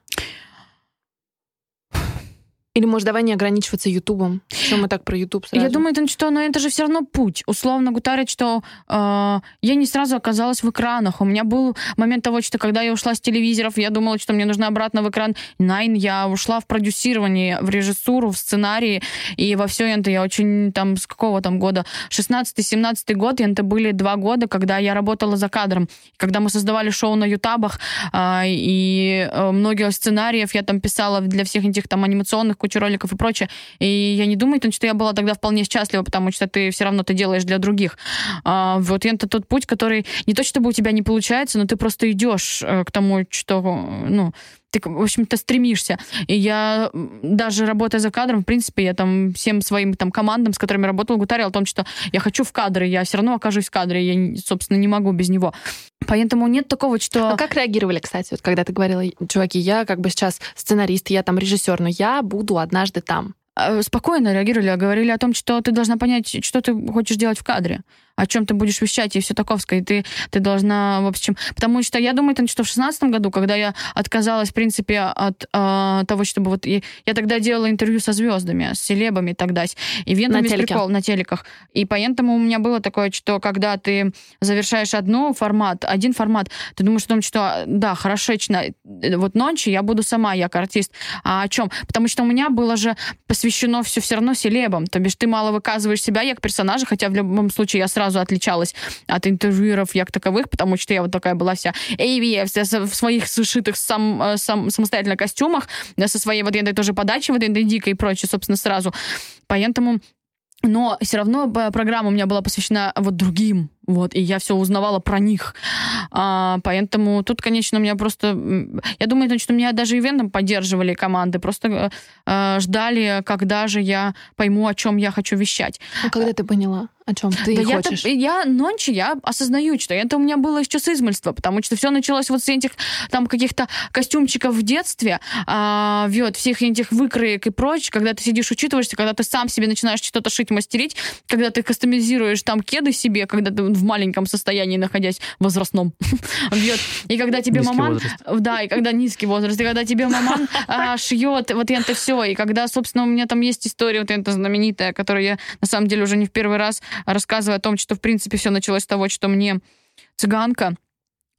Или, может, давай не ограничиваться Ютубом? Что мы так про Ютуб сразу? Я думаю, это что, но это же все равно путь. Условно гутарить, что э, я не сразу оказалась в экранах. У меня был момент того, что когда я ушла с телевизоров, я думала, что мне нужно обратно в экран. Найн, я ушла в продюсирование, в режиссуру, в сценарии, и во все это я очень там с какого там года? 16-17 год, и это были два года, когда я работала за кадром. Когда мы создавали шоу на ютабах, э, и э, многие сценариев я там писала для всех этих там анимационных кучу роликов и прочее. И я не думаю, что я была тогда вполне счастлива, потому что ты все равно ты делаешь для других. А, вот это тот путь, который не то чтобы у тебя не получается, но ты просто идешь э, к тому, что, ну, ты, в общем-то, стремишься. И я даже работая за кадром, в принципе, я там всем своим там командам, с которыми работала, гутарила о том, что я хочу в кадре, я все равно окажусь в кадре, я, собственно, не могу без него. Поэтому нет такого, что... А как реагировали, кстати, вот когда ты говорила, чуваки, я как бы сейчас сценарист, я там режиссер, но я буду однажды там? А, спокойно реагировали, а говорили о том, что ты должна понять, что ты хочешь делать в кадре о чем ты будешь вещать и все таковское. И ты, ты должна, в общем... Потому что я думаю, что в шестнадцатом году, когда я отказалась, в принципе, от э, того, чтобы вот... Я, я тогда делала интервью со звездами, с селебами тогда. И вен на телеке. прикол на телеках. И поэтому у меня было такое, что когда ты завершаешь одну формат, один формат, ты думаешь о том, что да, хорошечно, вот ночью я буду сама, я артист. А о чем? Потому что у меня было же посвящено все все равно селебам. То бишь ты мало выказываешь себя как персонажа, хотя в любом случае я сразу сразу отличалась от интервьюеров як таковых, потому что я вот такая была вся AV, в своих сшитых сам, э, сам, самостоятельно костюмах, со своей вот этой тоже подачей, вот этой дикой и прочее, собственно, сразу. Поэтому но все равно э, программа у меня была посвящена вот другим вот, и я все узнавала про них. А, поэтому тут, конечно, у меня просто... Я думаю, что меня даже ивентом поддерживали команды, просто э, ждали, когда же я пойму, о чем я хочу вещать. А когда ты поняла? О чем ты да хочешь? Я, я ночью я осознаю, что это у меня было еще с измольства, потому что все началось вот с этих там каких-то костюмчиков в детстве, а, вот, всех этих выкроек и прочее, когда ты сидишь, учитываешься, когда ты сам себе начинаешь что-то шить, мастерить, когда ты кастомизируешь там кеды себе, когда ты в маленьком состоянии, находясь возрастном. И когда тебе маман... Да, и когда низкий возраст, и когда тебе маман а, шьет вот это все, и когда, собственно, у меня там есть история вот эта знаменитая, которую я, на самом деле, уже не в первый раз рассказываю о том, что, в принципе, все началось с того, что мне цыганка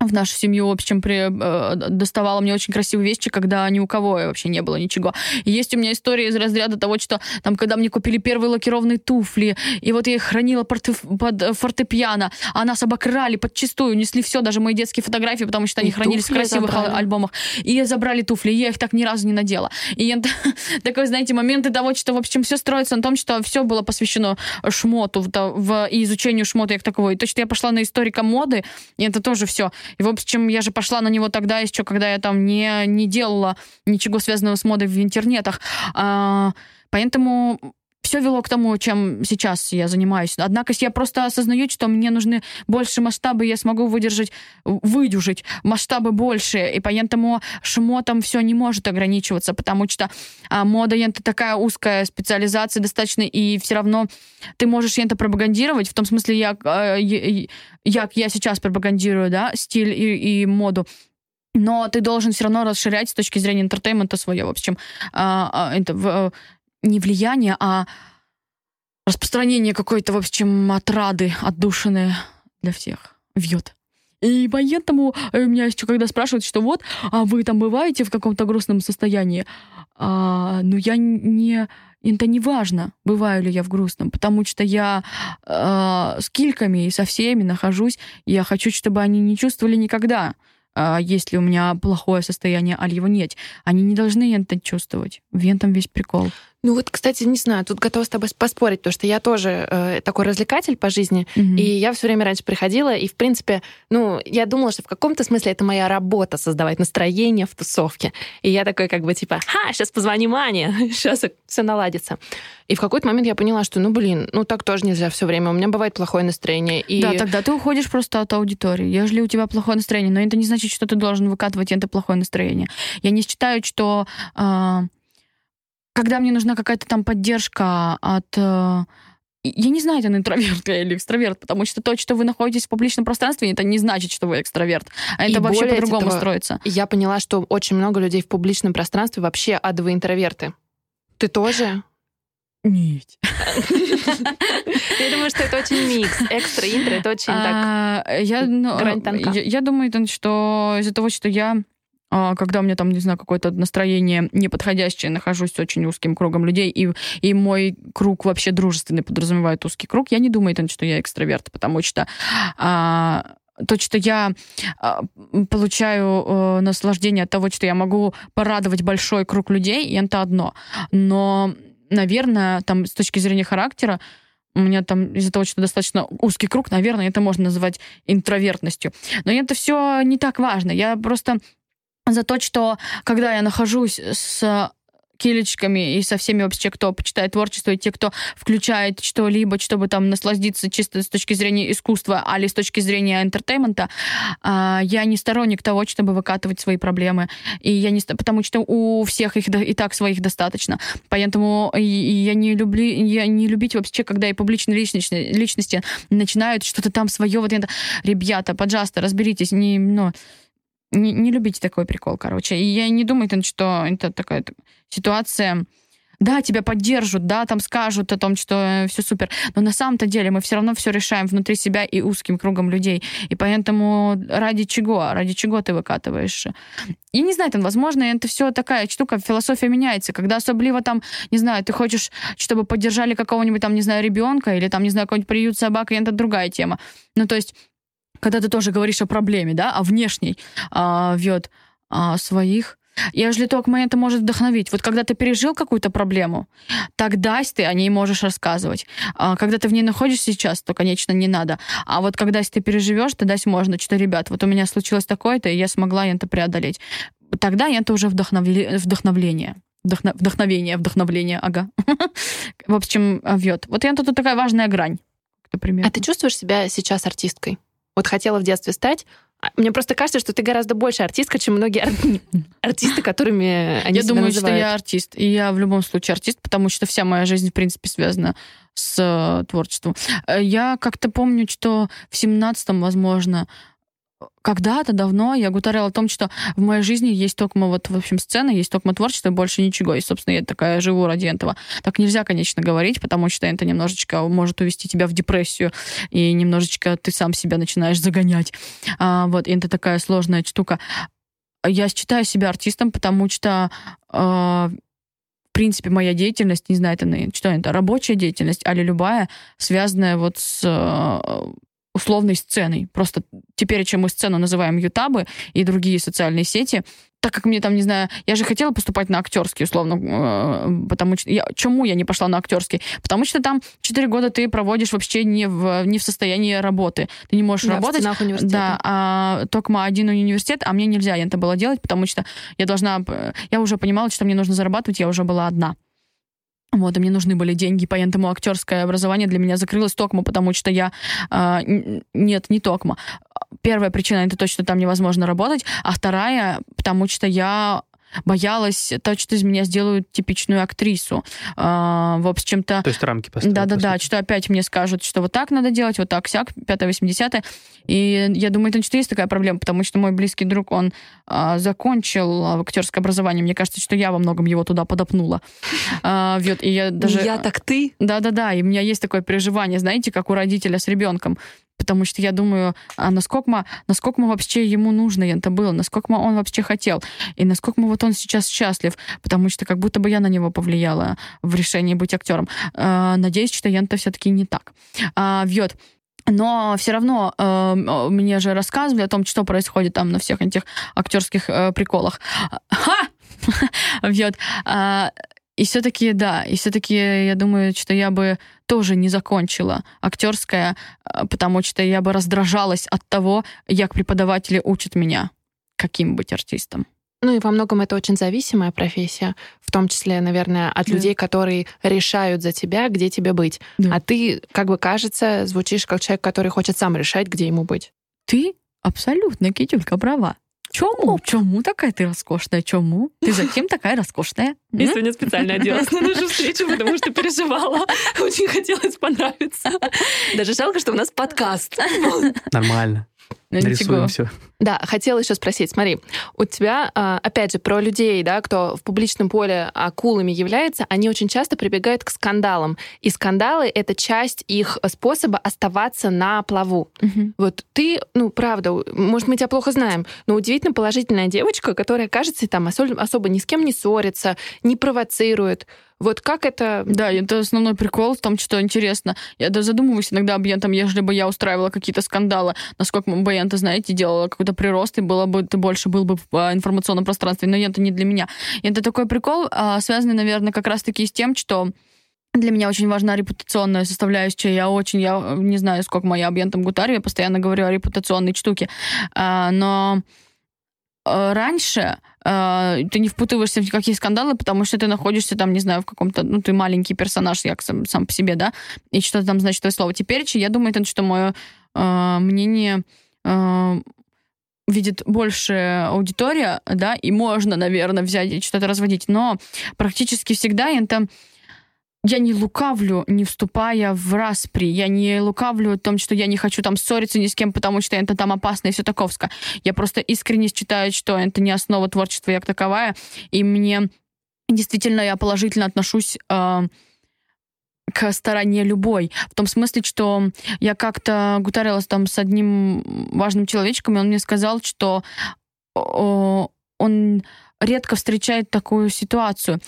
в нашу семью, в общем, при, э, доставала мне очень красивые вещи, когда ни у кого вообще не было ничего. И есть у меня история из разряда того, что там, когда мне купили первые лакированные туфли, и вот я их хранила под, под фортепиано, а нас обокрали подчистую, несли все, даже мои детские фотографии, потому что они и хранились в красивых забрали. альбомах. И забрали туфли, и я их так ни разу не надела. И я, такой, знаете, моменты того, что, в общем, все строится на том, что все было посвящено шмоту в, в, и изучению шмота как таковой. И то, что я пошла на историка моды, и это тоже все и, в общем, я же пошла на него тогда еще, когда я там не, не делала ничего связанного с модой в интернетах. А, поэтому все вело к тому, чем сейчас я занимаюсь. Однако я просто осознаю, что мне нужны больше масштабы, я смогу выдержать, выдержать масштабы больше, и поэтому шмотом все не может ограничиваться, потому что а, мода это такая узкая специализация достаточно, и все равно ты можешь это пропагандировать, в том смысле, я, а, я, я сейчас пропагандирую, да, стиль и, и моду, но ты должен все равно расширять с точки зрения entertainment а свое. В общем, а, это, не влияние, а распространение какой-то, в общем, отрады отдушины для всех. Вьет. И поэтому э, меня еще когда спрашивают, что вот, а вы там бываете в каком-то грустном состоянии? А, ну, я не... Это не важно, бываю ли я в грустном, потому что я э, с кильками и со всеми нахожусь, и я хочу, чтобы они не чувствовали никогда, э, если у меня плохое состояние, а его нет. Они не должны это чувствовать. В этом весь прикол. Ну вот, кстати, не знаю, тут готова с тобой поспорить, потому что я тоже э, такой развлекатель по жизни, mm-hmm. и я все время раньше приходила, и, в принципе, ну, я думала, что в каком-то смысле это моя работа создавать настроение в тусовке. И я такой как бы типа, ха, сейчас позвони Мане, сейчас все наладится. И в какой-то момент я поняла, что, ну, блин, ну так тоже нельзя все время, у меня бывает плохое настроение. И... Да, тогда ты уходишь просто от аудитории. Если у тебя плохое настроение, но это не значит, что ты должен выкатывать это плохое настроение. Я не считаю, что... Э когда мне нужна какая-то там поддержка от э, я не знаю, это интроверт или экстраверт, потому что то, что вы находитесь в публичном пространстве, это не значит, что вы экстраверт. А это вообще по-другому строится. Я поняла, что очень много людей в публичном пространстве вообще адовые интроверты. Ты тоже? Нет. Я думаю, что это очень микс. Экстра, интро, это очень так... А, я ну, думаю, что из-за того, что я когда у меня там, не знаю, какое-то настроение неподходящее, нахожусь с очень узким кругом людей, и, и мой круг вообще дружественный подразумевает узкий круг, я не думаю, что я экстраверт, потому что а, то, что я а, получаю а, наслаждение от того, что я могу порадовать большой круг людей, и это одно. Но, наверное, там с точки зрения характера, у меня там из-за того, что достаточно узкий круг, наверное, это можно называть интровертностью. Но это все не так важно. Я просто за то, что когда я нахожусь с килечками и со всеми вообще, кто почитает творчество, и те, кто включает что-либо, чтобы там насладиться чисто с точки зрения искусства, или с точки зрения entertainment а, а, я не сторонник того, чтобы выкатывать свои проблемы. И я не... Потому что у всех их и так своих достаточно. Поэтому я не люблю... Я не любить вообще, когда и публичные личности, личности начинают что-то там свое. Вот это... Ребята, пожалуйста, разберитесь. Не, ну, не, не любите такой прикол, короче. И я не думаю, что это такая ситуация да, тебя поддержат, да, там скажут о том, что э, все супер. Но на самом-то деле мы все равно все решаем внутри себя и узким кругом людей. И поэтому ради чего? Ради чего ты выкатываешь? Я не знаю, там, возможно, это все такая штука, философия меняется, когда особливо там, не знаю, ты хочешь, чтобы поддержали какого-нибудь там, не знаю, ребенка или там, не знаю, какой-нибудь приют собак, и это другая тема. Ну, то есть когда ты тоже говоришь о проблеме, да, о внешней, а, вет а, своих, Ежели только это может вдохновить. Вот когда ты пережил какую-то проблему, тогда ты о ней можешь рассказывать. А когда ты в ней находишься сейчас, то, конечно, не надо. А вот когда ты переживешь, тогда можно, что, ребят, вот у меня случилось такое-то, и я смогла это преодолеть. Тогда это уже вдохновле... вдохновление. Вдохно... Вдохновение, вдохновление, ага. В общем, вьет. Вот это тут такая важная грань. А ты чувствуешь себя сейчас артисткой? Вот хотела в детстве стать. А, мне просто кажется, что ты гораздо больше артистка, чем многие ар... артисты, которыми они Я думаю, называют. что я артист. И я в любом случае артист, потому что вся моя жизнь, в принципе, связана с э, творчеством. Э, я как-то помню, что в семнадцатом, возможно, когда-то давно я говорила о том, что в моей жизни есть только вот, в общем, сцена, есть только творчество, больше ничего. И, собственно, я такая живу ради этого. Так нельзя, конечно, говорить, потому что это немножечко может увести тебя в депрессию, и немножечко ты сам себя начинаешь загонять. А, вот, и это такая сложная штука. Я считаю себя артистом, потому что э, в принципе, моя деятельность, не знаю, это что это, рабочая деятельность, а любая, связанная вот с условной сценой. Просто теперь, чем мы сцену называем ютабы и другие социальные сети, так как мне там, не знаю, я же хотела поступать на актерский, условно, э, потому что... Я, чему я не пошла на актерский? Потому что там 4 года ты проводишь вообще не в, не в состоянии работы. Ты не можешь да, работать. В да, а только один университет, а мне нельзя это было делать, потому что я должна... Я уже понимала, что мне нужно зарабатывать, я уже была одна. Вот, и мне нужны были деньги, поэтому актерское образование для меня закрылось токмо, потому что я... Э, нет, не токмо. Первая причина — это то, что там невозможно работать, а вторая, потому что я боялась то, что из меня сделают типичную актрису. А, в общем-то... То есть рамки поставить. Да-да-да, что опять мне скажут, что вот так надо делать, вот так, сяк, 5-80 И я думаю, это что есть такая проблема, потому что мой близкий друг, он а, закончил актерское образование. Мне кажется, что я во многом его туда подопнула. А, и я даже... Я так ты? Да-да-да, и у меня есть такое переживание, знаете, как у родителя с ребенком потому что я думаю, а насколько, насколько вообще ему нужно это было, насколько он вообще хотел, и насколько вот он сейчас счастлив, потому что как будто бы я на него повлияла в решении быть актером. Э, надеюсь, что это все-таки не так. А, вьет. Но все равно э, мне же рассказывали о том, что происходит там на всех этих актерских э, приколах. Ха! Вьет. И все-таки, да, и все-таки я думаю, что я бы тоже не закончила актерское, а, потому что я бы раздражалась от того, как преподаватели учат меня, каким быть артистом. Ну и во многом это очень зависимая профессия, в том числе, наверное, от да. людей, которые решают за тебя, где тебе быть. Да. А ты, как бы кажется, звучишь как человек, который хочет сам решать, где ему быть. Ты абсолютно, Китюлька, права. Чому? Чому такая ты роскошная? Чому? Ты затем такая роскошная? Я сегодня специально оделась на нашу встречу, потому что переживала. Очень хотелось понравиться. Даже жалко, что у нас подкаст. Нормально. Нарисуем все. Да, хотела еще спросить, смотри, у тебя, а, опять же, про людей, да, кто в публичном поле акулами является, они очень часто прибегают к скандалам. И скандалы — это часть их способа оставаться на плаву. Угу. Вот ты, ну, правда, может, мы тебя плохо знаем, но удивительно положительная девочка, которая, кажется, там особо, особо ни с кем не ссорится, не провоцирует. Вот как это... Да, это основной прикол в том, что интересно. Я даже задумываюсь иногда об этом, если бы я устраивала какие-то скандалы, насколько бы я, знаете, делала какой-то прирост, и было бы ты больше был бы в а, информационном пространстве, но это не для меня. Это такой прикол, а, связанный, наверное, как раз-таки с тем, что для меня очень важна репутационная составляющая. Я очень, я не знаю, сколько моя объем там гутарю, я постоянно говорю о репутационной штуке. А, но э, раньше ты не впутываешься в никакие скандалы, потому что ты находишься там, не знаю, в каком-то, ну, ты маленький персонаж, я сам, сам по себе, да, и что-то там значит твое слово. Теперь, я думаю, это что мое э, мнение э, видит больше аудитория, да, и можно, наверное, взять и что-то разводить, но практически всегда это я не лукавлю, не вступая в распри. Я не лукавлю о том, что я не хочу там ссориться ни с кем, потому что это там опасно и все таковско. Я просто искренне считаю, что это не основа творчества як таковая. И мне действительно я положительно отношусь э, к стороне любой. В том смысле, что я как-то гутарилась там с одним важным человечком, и он мне сказал, что он редко встречает такую ситуацию.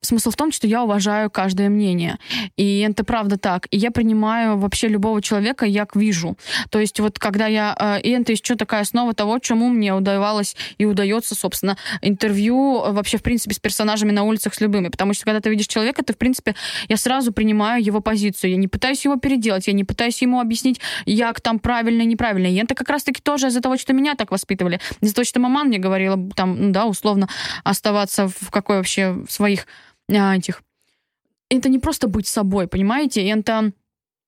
Смысл в том, что я уважаю каждое мнение. И это правда так. И я принимаю вообще любого человека, як вижу. То есть вот когда я... Э, и это еще такая основа того, чему мне удавалось и удается, собственно, интервью вообще, в принципе, с персонажами на улицах с любыми. Потому что когда ты видишь человека, ты, в принципе, я сразу принимаю его позицию. Я не пытаюсь его переделать, я не пытаюсь ему объяснить, як там правильно и неправильно. И это как раз-таки тоже из-за того, что меня так воспитывали. Из-за того, что мама мне говорила, там, ну да, условно, оставаться в какой вообще своих а, этих... Это не просто быть собой, понимаете? Это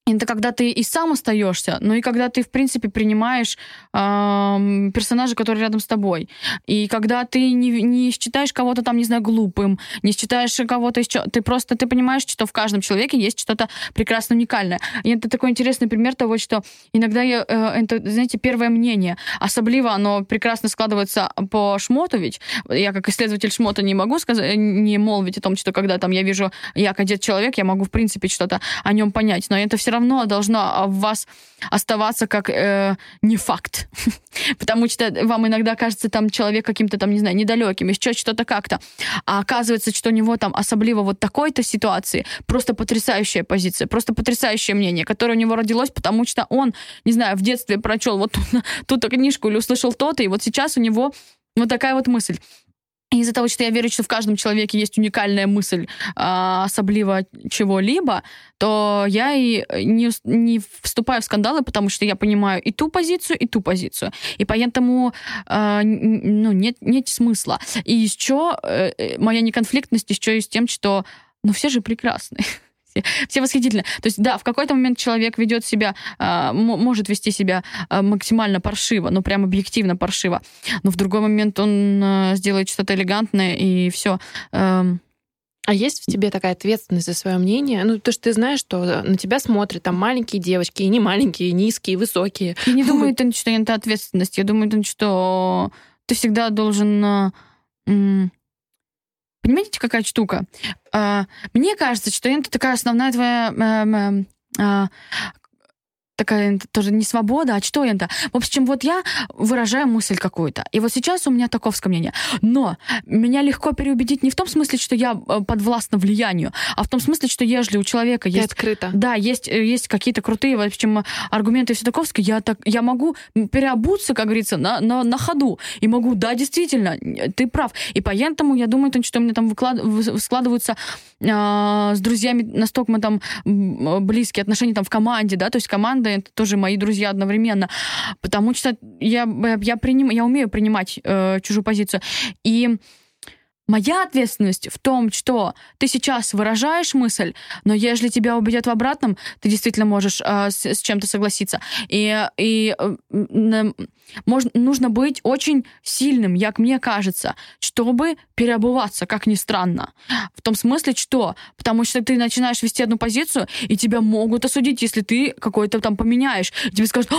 это когда ты и сам остаешься, но и когда ты, в принципе, принимаешь э, персонажа, который рядом с тобой. И когда ты не, не считаешь кого-то там, не знаю, глупым, не считаешь кого-то еще... Ты просто ты понимаешь, что в каждом человеке есть что-то прекрасно уникальное. И это такой интересный пример того, что иногда я, э, это, знаете, первое мнение, особливо оно прекрасно складывается по шмоту ведь. Я как исследователь шмота не могу сказать, не молвить о том, что когда там я вижу, як одет человек, я могу, в принципе, что-то о нем понять. Но это все равно равно должно а, в вас оставаться как э, не факт. Потому что вам иногда кажется там человек каким-то там, не знаю, недалеким, еще что-то как-то. А оказывается, что у него там особливо вот такой-то ситуации просто потрясающая позиция, просто потрясающее мнение, которое у него родилось, потому что он, не знаю, в детстве прочел вот ту-то книжку или услышал то-то, и вот сейчас у него вот такая вот мысль из-за того, что я верю, что в каждом человеке есть уникальная мысль, а, особливо чего-либо, то я и не, не вступаю в скандалы, потому что я понимаю и ту позицию, и ту позицию. И поэтому э, ну, нет, нет смысла. И еще э, э, моя неконфликтность еще и с тем, что ну все же прекрасны все, все восхитительны. То есть, да, в какой-то момент человек ведет себя, э, может вести себя э, максимально паршиво, ну, прям объективно паршиво. Но в другой момент он э, сделает что-то элегантное, и все. Э, эм. а есть в тебе такая ответственность за свое мнение? Ну, то, что ты знаешь, что на тебя смотрят там маленькие девочки, и не маленькие, и низкие, и высокие. Я не думаю, это, что это ответственность. Я думаю, это, что ты всегда должен Понимаете, какая штука? А, мне кажется, что это такая основная твоя эм, эм, такая тоже не свобода, а что это? В общем, вот я выражаю мысль какую-то. И вот сейчас у меня таковское мнение. Но меня легко переубедить не в том смысле, что я э, подвластна влиянию, а в том смысле, что если у человека есть... открыто. Да, есть, э, есть какие-то крутые, в общем, аргументы все таковские, я, так, я могу переобуться, как говорится, на, на, на ходу. И могу, да, действительно, ты прав. И поэтому я думаю, что у меня там выклад... складываются э, с друзьями настолько мы там близкие отношения там в команде, да, то есть команда команда, это тоже мои друзья одновременно, потому что я, я, приним, я умею принимать э, чужую позицию. И Моя ответственность в том, что ты сейчас выражаешь мысль, но если тебя убедят в обратном, ты действительно можешь э, с, с чем-то согласиться. И, и э, можно, нужно быть очень сильным, как мне кажется, чтобы переобуваться, как ни странно. В том смысле, что? Потому что ты начинаешь вести одну позицию, и тебя могут осудить, если ты какой-то там поменяешь. И тебе скажут,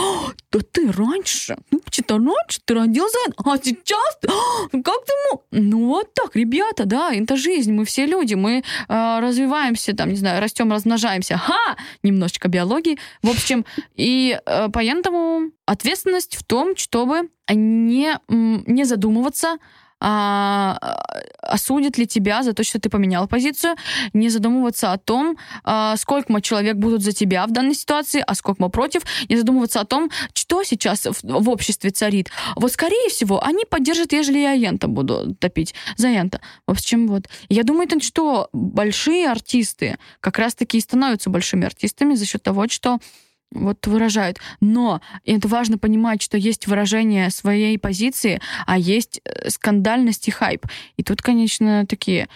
да ты раньше, ну, что-то раньше ты родился, а сейчас, как ты мог? Ну вот так, ребята, да, это жизнь, мы все люди, мы э, развиваемся, там, не знаю, растем, размножаемся. Ха! Немножечко биологии. В общем, и э, поэтому ответственность в том, чтобы не, не задумываться а, осудит ли тебя за то, что ты поменял позицию, не задумываться о том, а, сколько человек будут за тебя в данной ситуации, а сколько против, не задумываться о том, что сейчас в, в обществе царит. Вот, скорее всего, они поддержат, ежели я Янта буду топить за Янта. В общем, вот. Я думаю, что большие артисты как раз-таки и становятся большими артистами за счет того, что вот выражают. Но это важно понимать, что есть выражение своей позиции, а есть э, скандальность и хайп. И тут, конечно, такие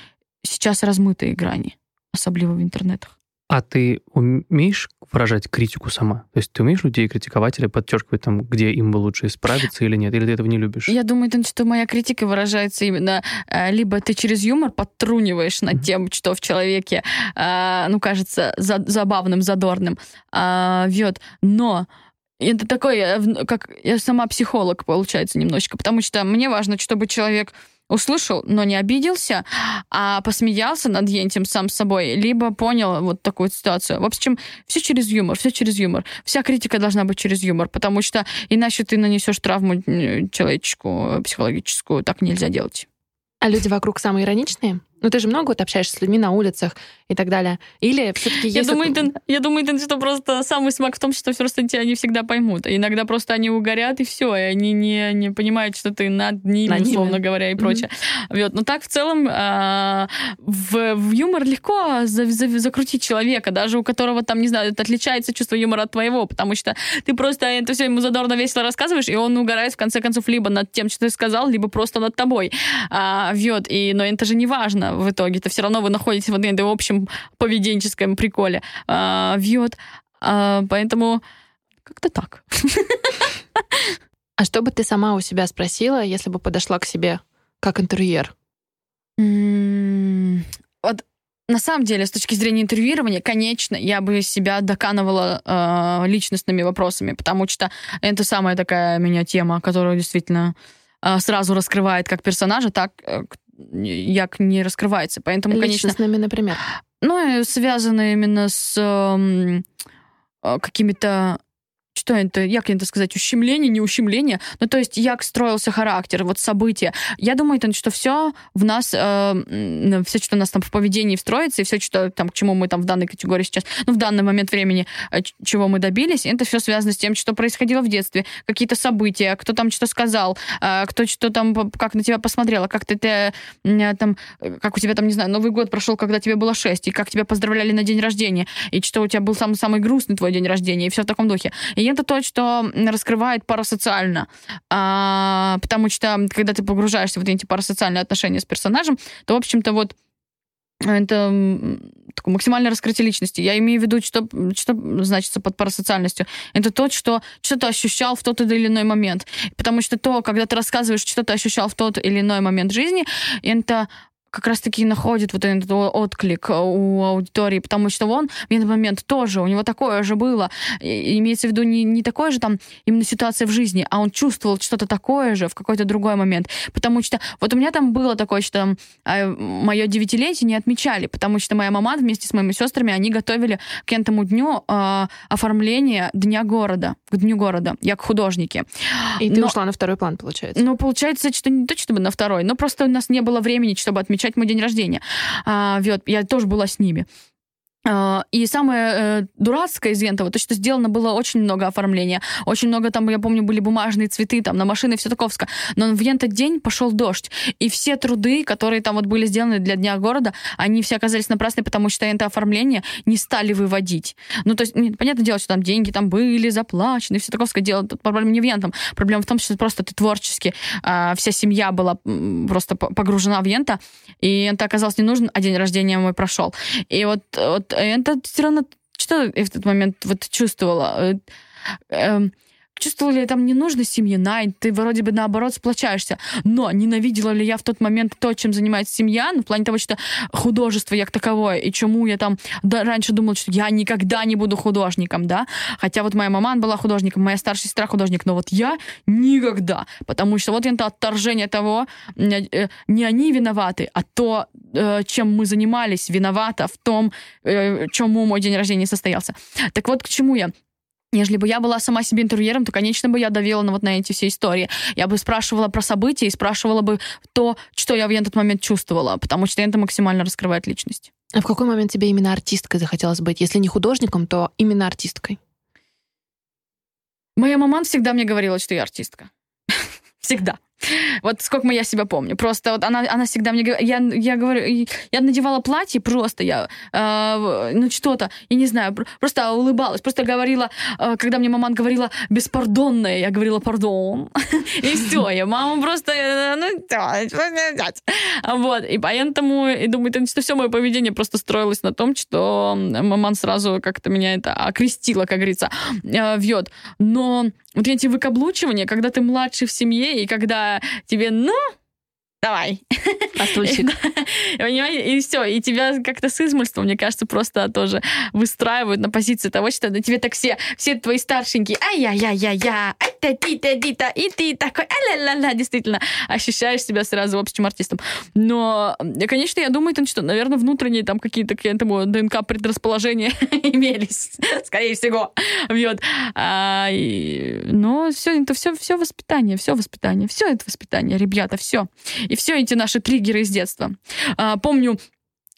сейчас размытые грани, особенно в интернетах. А ты умеешь выражать критику сама? То есть ты умеешь людей критиковать или подчеркивать там, где им бы лучше исправиться или нет? Или ты этого не любишь? Я думаю, что моя критика выражается именно э, либо ты через юмор подтруниваешь над тем, что в человеке, э, ну, кажется забавным, задорным, а, вот, но это такой, э, как я сама психолог, получается, немножечко, потому что мне важно, чтобы человек услышал, но не обиделся, а посмеялся над этим сам собой, либо понял вот такую ситуацию. В общем, все через юмор, все через юмор. Вся критика должна быть через юмор, потому что иначе ты нанесешь травму человеческую, психологическую. Так нельзя делать. А люди вокруг самые ироничные? Ну, ты же много вот общаешься с людьми на улицах и так далее. Или все-таки есть... Я думаю, это, я думаю, это что просто самый смак в том, что просто тебя не всегда поймут. Иногда просто они угорят, и все, и они не, не понимают, что ты над ними, над условно ними. говоря, и прочее. Mm-hmm. Вот. Но так в целом э, в, в юмор легко за, за, закрутить человека, даже у которого там, не знаю, отличается чувство юмора от твоего, потому что ты просто это все ему задорно весело рассказываешь, и он угорает в конце концов либо над тем, что ты сказал, либо просто над тобой. А, вот. И, но это же не важно в итоге-то все равно вы находитесь в этом общем поведенческом приколе. А, вьет. А, поэтому как-то так. А что бы ты сама у себя спросила, если бы подошла к себе как интерьер? Вот на самом деле, с точки зрения интервьюирования, конечно, я бы себя доканывала э, личностными вопросами, потому что это самая такая меня тема, которую действительно э, сразу раскрывает как персонажа, так э, як не раскрывается. Поэтому, конечно... Личностными, например? Ну, связано именно с э, какими-то что это, як это сказать, ущемление, не ущемление, ну, то есть як строился характер, вот события. Я думаю, это, что все в нас, э, все, что у нас там в поведении встроится, и все, что там, к чему мы там в данной категории сейчас, ну, в данный момент времени, э, чего мы добились, это все связано с тем, что происходило в детстве, какие-то события, кто там что сказал, э, кто что там, как на тебя посмотрел, как ты, ты э, там, как у тебя там, не знаю, Новый год прошел, когда тебе было 6, и как тебя поздравляли на день рождения, и что у тебя был самый-самый грустный твой день рождения, и все в таком духе. И и это то, что раскрывает парасоциально. А, потому что, когда ты погружаешься в эти парасоциальные отношения с персонажем, то, в общем-то, вот это такое максимальное раскрытие личности. Я имею в виду, что, что значится под парасоциальностью. Это то, что что ты ощущал в тот или иной момент. Потому что то, когда ты рассказываешь, что ты ощущал в тот или иной момент жизни, это как раз-таки находит вот этот отклик у аудитории, потому что он в этот момент тоже, у него такое же было. И, имеется в виду не, не такое же там именно ситуация в жизни, а он чувствовал что-то такое же в какой-то другой момент. Потому что вот у меня там было такое, что там э, мое девятилетие не отмечали, потому что моя мама вместе с моими сестрами, они готовили к этому дню э, оформление Дня города, к Дню города, я к художнике. И ты но, ушла на второй план, получается? Ну, получается, что не то, чтобы на второй, но просто у нас не было времени, чтобы отмечать отмечать мой день рождения. А, вот, я тоже была с ними. А, и самое э, дурацкое из этого, то, что сделано было очень много оформления, очень много там, я помню, были бумажные цветы там на машины, все таковское. Но в этот день пошел дождь, и все труды, которые там вот были сделаны для Дня города, они все оказались напрасны, потому что это оформление не стали выводить. Ну, то есть, понятное дело, что там деньги там были заплачены, все таковское дело. Тут проблема не в ентом. Проблема в том, что просто ты творчески, э, вся семья была просто погружена в ента, и это оказалось не нужен, а день рождения мой прошел. И вот, вот это все равно что я в тот момент вот чувствовала? Э, эм, чувствовала ли я там ненужность семьи, най, ты вроде бы наоборот сплочаешься. Но ненавидела ли я в тот момент то, чем занимается семья, ну, в плане того, что художество як таковое, и чему я там да, раньше думала, что я никогда не буду художником, да, хотя вот моя мама была художником, моя старшая сестра художник, но вот я никогда, потому что вот это отторжение того, э, не они виноваты, а то, э, чем мы занимались, виновата в том, э, чему мой день рождения состоялся. Так вот, к чему я? Если бы я была сама себе интервьюером, то, конечно, бы я давила на вот на эти все истории. Я бы спрашивала про события и спрашивала бы то, что я в этот момент чувствовала, потому что это максимально раскрывает личность. А в какой момент тебе именно артисткой захотелось быть? Если не художником, то именно артисткой? Моя мама всегда мне говорила, что я артистка. Всегда. Вот сколько я себя помню. Просто вот она, она всегда мне я, я говорю, я надевала платье просто, я, э, ну что-то, я не знаю, просто улыбалась, просто говорила, э, когда мне мама говорила беспардонная, я говорила пардон, и все, я мама просто, э, ну, вот, и поэтому, и думаю, что все мое поведение просто строилось на том, что маман сразу как-то меня это окрестила, как говорится, э, вьет. Но вот эти выкаблучивания, когда ты младший в семье, и когда тебе, ну, давай. А стульчик. И все, и тебя как-то с измольства, мне кажется, просто тоже выстраивают на позиции того, что на тебе так все, все твои старшенькие, ай-я-я-я-я, это ты-то, ты-то, и ты такой, а-ля-ля-ля, действительно, ощущаешь себя сразу общим артистом. Но, конечно, я думаю, что, наверное, внутренние там какие-то к этому ДНК предрасположения имелись, скорее всего. Вот. А, но все, это все, все воспитание, все воспитание, все это воспитание, ребята, все. И все эти наши триггеры из детства. А, помню,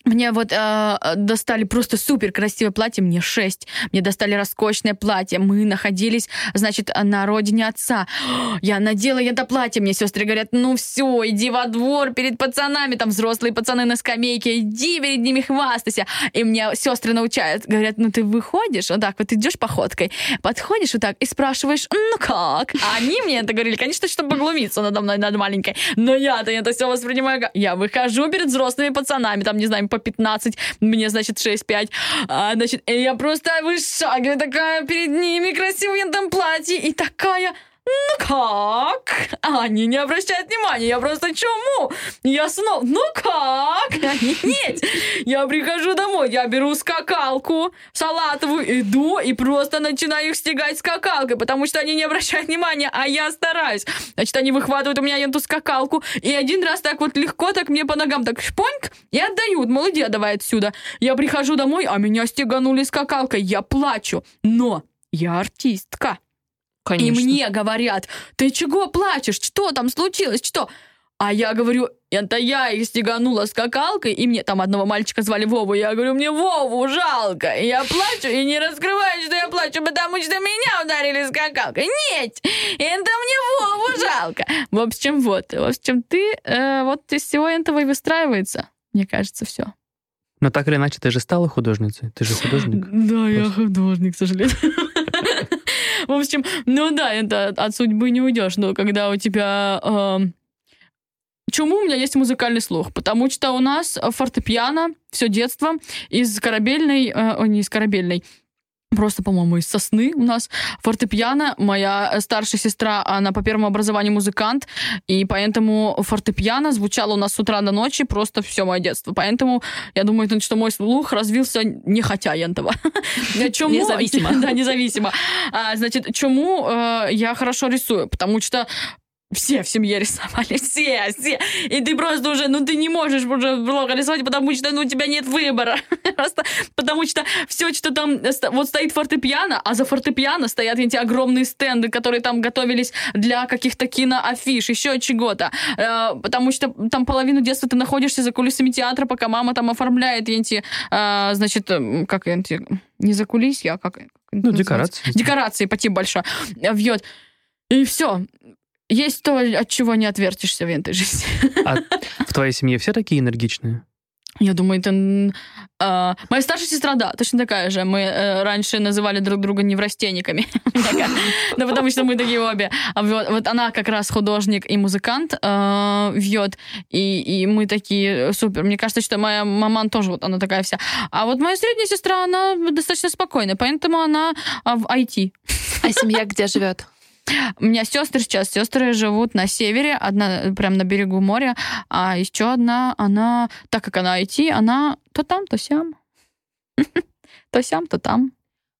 мне вот э, достали просто супер красивое платье, мне 6. Мне достали роскошное платье. Мы находились, значит, на родине отца. Я надела это платье. Мне сестры говорят, ну все, иди во двор перед пацанами. Там взрослые пацаны на скамейке. Иди перед ними хвастайся. И мне сестры научают. Говорят, ну ты выходишь, вот так вот идешь походкой, подходишь вот так и спрашиваешь, ну как? А они мне это говорили, конечно, чтобы поглумиться надо мной, над маленькой. Но я-то это все воспринимаю. Я выхожу перед взрослыми пацанами, там, не знаю, по 15, мне, значит, 6-5. А, значит, я просто вышагиваю такая перед ними красивая там платье и такая ну как? Они не обращают внимания, я просто чему? Я снова, ну как? Они, нет. Я прихожу домой, я беру скакалку салатовую, иду и просто начинаю их стегать скакалкой, потому что они не обращают внимания, а я стараюсь. Значит, они выхватывают у меня эту скакалку, и один раз так вот легко так мне по ногам так шпоньк, и отдают, мол, иди давай отсюда. Я прихожу домой, а меня стеганули скакалкой, я плачу, но я артистка. Конечно. И мне говорят, ты чего плачешь? Что там случилось? Что? А я говорю, это я их стеганула скакалкой, и мне там одного мальчика звали Вову. Я говорю, мне Вову жалко. И я плачу, и не раскрываю, что я плачу, потому что меня ударили скакалкой. Нет, это мне Вову жалко. В общем, вот. В общем, ты э, вот из всего этого и выстраивается, мне кажется, все. Но так или иначе, ты же стала художницей. Ты же художник. Да, я художник, к сожалению. В общем, ну да, это от судьбы не уйдешь, но когда у тебя... Э, Чему у меня есть музыкальный слух? Потому что у нас фортепиано все детство из корабельной, э, не из корабельной, просто, по-моему, из сосны у нас фортепиано. Моя старшая сестра, она по первому образованию музыкант, и поэтому фортепиано звучало у нас с утра до ночи просто все мое детство. Поэтому я думаю, что мой слух развился не хотя. Чему? Независимо. Да, независимо. А, значит, чему э, я хорошо рисую? Потому что все в семье рисовали, все, все. И ты просто уже, ну ты не можешь уже плохо рисовать, потому что ну, у тебя нет выбора. Просто потому что все, что там, вот стоит фортепиано, а за фортепиано стоят эти огромные стенды, которые там готовились для каких-то киноафиш, еще чего-то. Э, потому что там половину детства ты находишься за кулисами театра, пока мама там оформляет эти, значит, как эти, не за кулисья, а как... Ну, декорации. Декорации, по типу большой. Вьет. И все есть то, от чего не отвертишься в этой жизни. А в твоей семье все такие энергичные? Я думаю, это... Э, моя старшая сестра, да, точно такая же. Мы э, раньше называли друг друга неврастенниками. Ну, потому что мы такие обе. А вот она как раз художник и музыкант э, вьет. И мы такие супер. Мне кажется, что моя маман тоже вот она такая вся. А вот моя средняя сестра, она достаточно спокойная, поэтому она в IT. А семья где живет? У меня сестры сейчас, сестры живут на севере, одна прям на берегу моря, а еще одна, она, так как она IT, она то там, то сям. То сям, то там.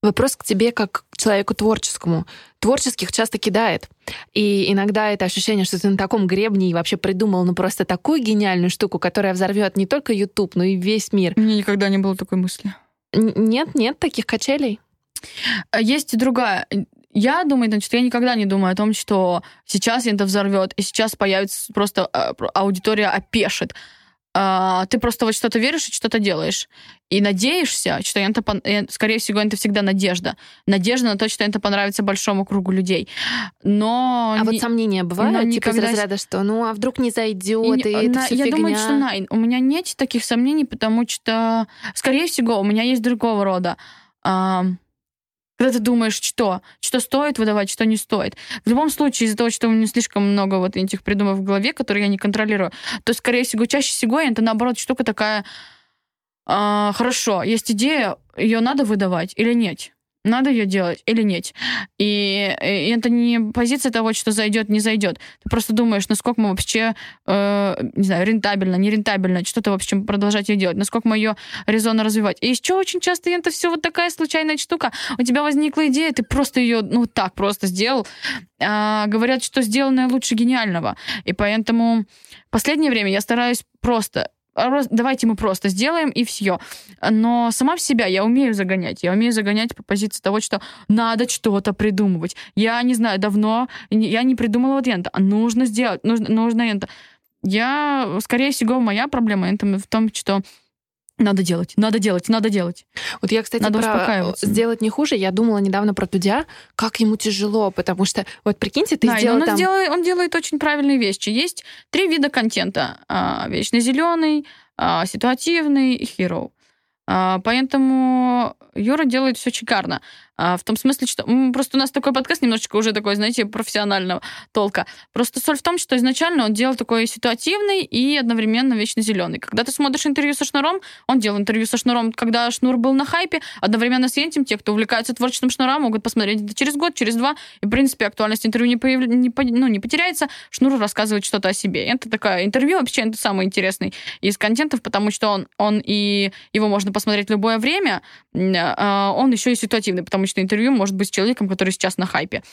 Вопрос к тебе как к человеку творческому. Творческих часто кидает. И иногда это ощущение, что ты на таком гребне и вообще придумал ну просто такую гениальную штуку, которая взорвет не только YouTube, но и весь мир. У меня никогда не было такой мысли. Нет, нет таких качелей. Есть и другая. Я думаю, значит, я никогда не думаю о том, что сейчас это взорвет, и сейчас появится просто э, аудитория опешит. а, ты просто вот что-то веришь и что-то делаешь. И надеешься, что это, скорее всего, это всегда надежда. Надежда на то, что это понравится большому кругу людей. Но... А не... вот сомнения бывают? Но типа никогда... из разряда, что ну а вдруг не зайдет, и, и это все Я фигня. думаю, что Найн, у меня нет таких сомнений, потому что, скорее всего, у меня есть другого рода когда ты думаешь, что, что стоит выдавать, что не стоит. В любом случае, из-за того, что у меня слишком много вот этих придумок в голове, которые я не контролирую, то, скорее всего, чаще всего это, наоборот, штука такая, э, хорошо, есть идея, ее надо выдавать или нет? Надо ее делать или нет. И, и это не позиция того, что зайдет, не зайдет. Ты просто думаешь, насколько мы вообще, э, не знаю, рентабельно, не рентабельно, что-то, в общем, продолжать ее делать, насколько мы ее резонно развивать. И еще очень часто это все вот такая случайная штука. У тебя возникла идея, ты просто ее, ну, так просто сделал. А, говорят, что сделанное лучше гениального. И поэтому последнее время я стараюсь просто давайте мы просто сделаем и все. Но сама в себя я умею загонять. Я умею загонять по позиции того, что надо что-то придумывать. Я не знаю, давно я не придумала вот это. А нужно сделать, нужно, нужно это. Я, скорее всего, моя проблема это в том, что надо делать, надо делать, надо делать. Вот я, кстати, надо про сделать не хуже. Я думала недавно про Дудя, как ему тяжело, потому что, вот прикиньте, ты да, сделал он, там... делает, он делает очень правильные вещи. Есть три вида контента. А, вечно зеленый, а, ситуативный и hero. А, поэтому Юра делает все шикарно. А, в том смысле, что просто у нас такой подкаст немножечко уже такой, знаете, профессионального толка. Просто соль в том, что изначально он делал такой ситуативный и одновременно вечно зеленый. Когда ты смотришь интервью со Шнуром, он делал интервью со Шнуром, когда Шнур был на хайпе, одновременно с этим те, кто увлекается творчеством Шнура, могут посмотреть это через год, через два, и, в принципе, актуальность интервью не, появ... не, по... ну, не потеряется, Шнур рассказывает что-то о себе. Это такое интервью вообще это самый интересный из контентов, потому что он, он и его можно посмотреть в любое время, а, он еще и ситуативный, потому что интервью может быть с человеком, который сейчас на хайпе.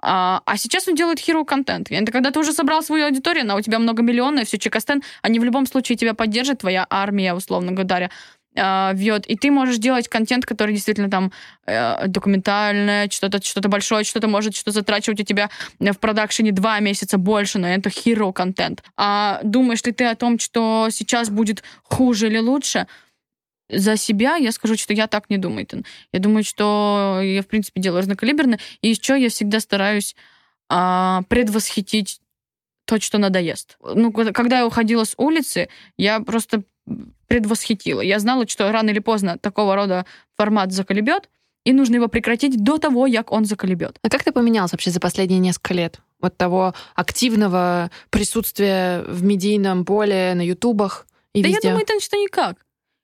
А, а сейчас он делает hero контент. Это когда ты уже собрал свою аудиторию, она у тебя многомиллионная, все чекастен, они в любом случае тебя поддержат, твоя армия, условно говоря, а, вьет, и ты можешь делать контент, который действительно там э, документальное, что-то что большое, что-то может что затрачивать у тебя в продакшене два месяца больше, но это hero контент. А думаешь ли ты о том, что сейчас будет хуже или лучше? За себя я скажу, что я так не думаю. Я думаю, что я, в принципе, делаю разнокалиберно. И еще я всегда стараюсь а, предвосхитить то, что надоест. Ну, когда я уходила с улицы, я просто предвосхитила. Я знала, что рано или поздно такого рода формат заколебет, и нужно его прекратить до того, как он заколебет. А как ты поменялся вообще за последние несколько лет? Вот того активного присутствия в медийном поле, на ютубах и да везде? я думаю, это что никак.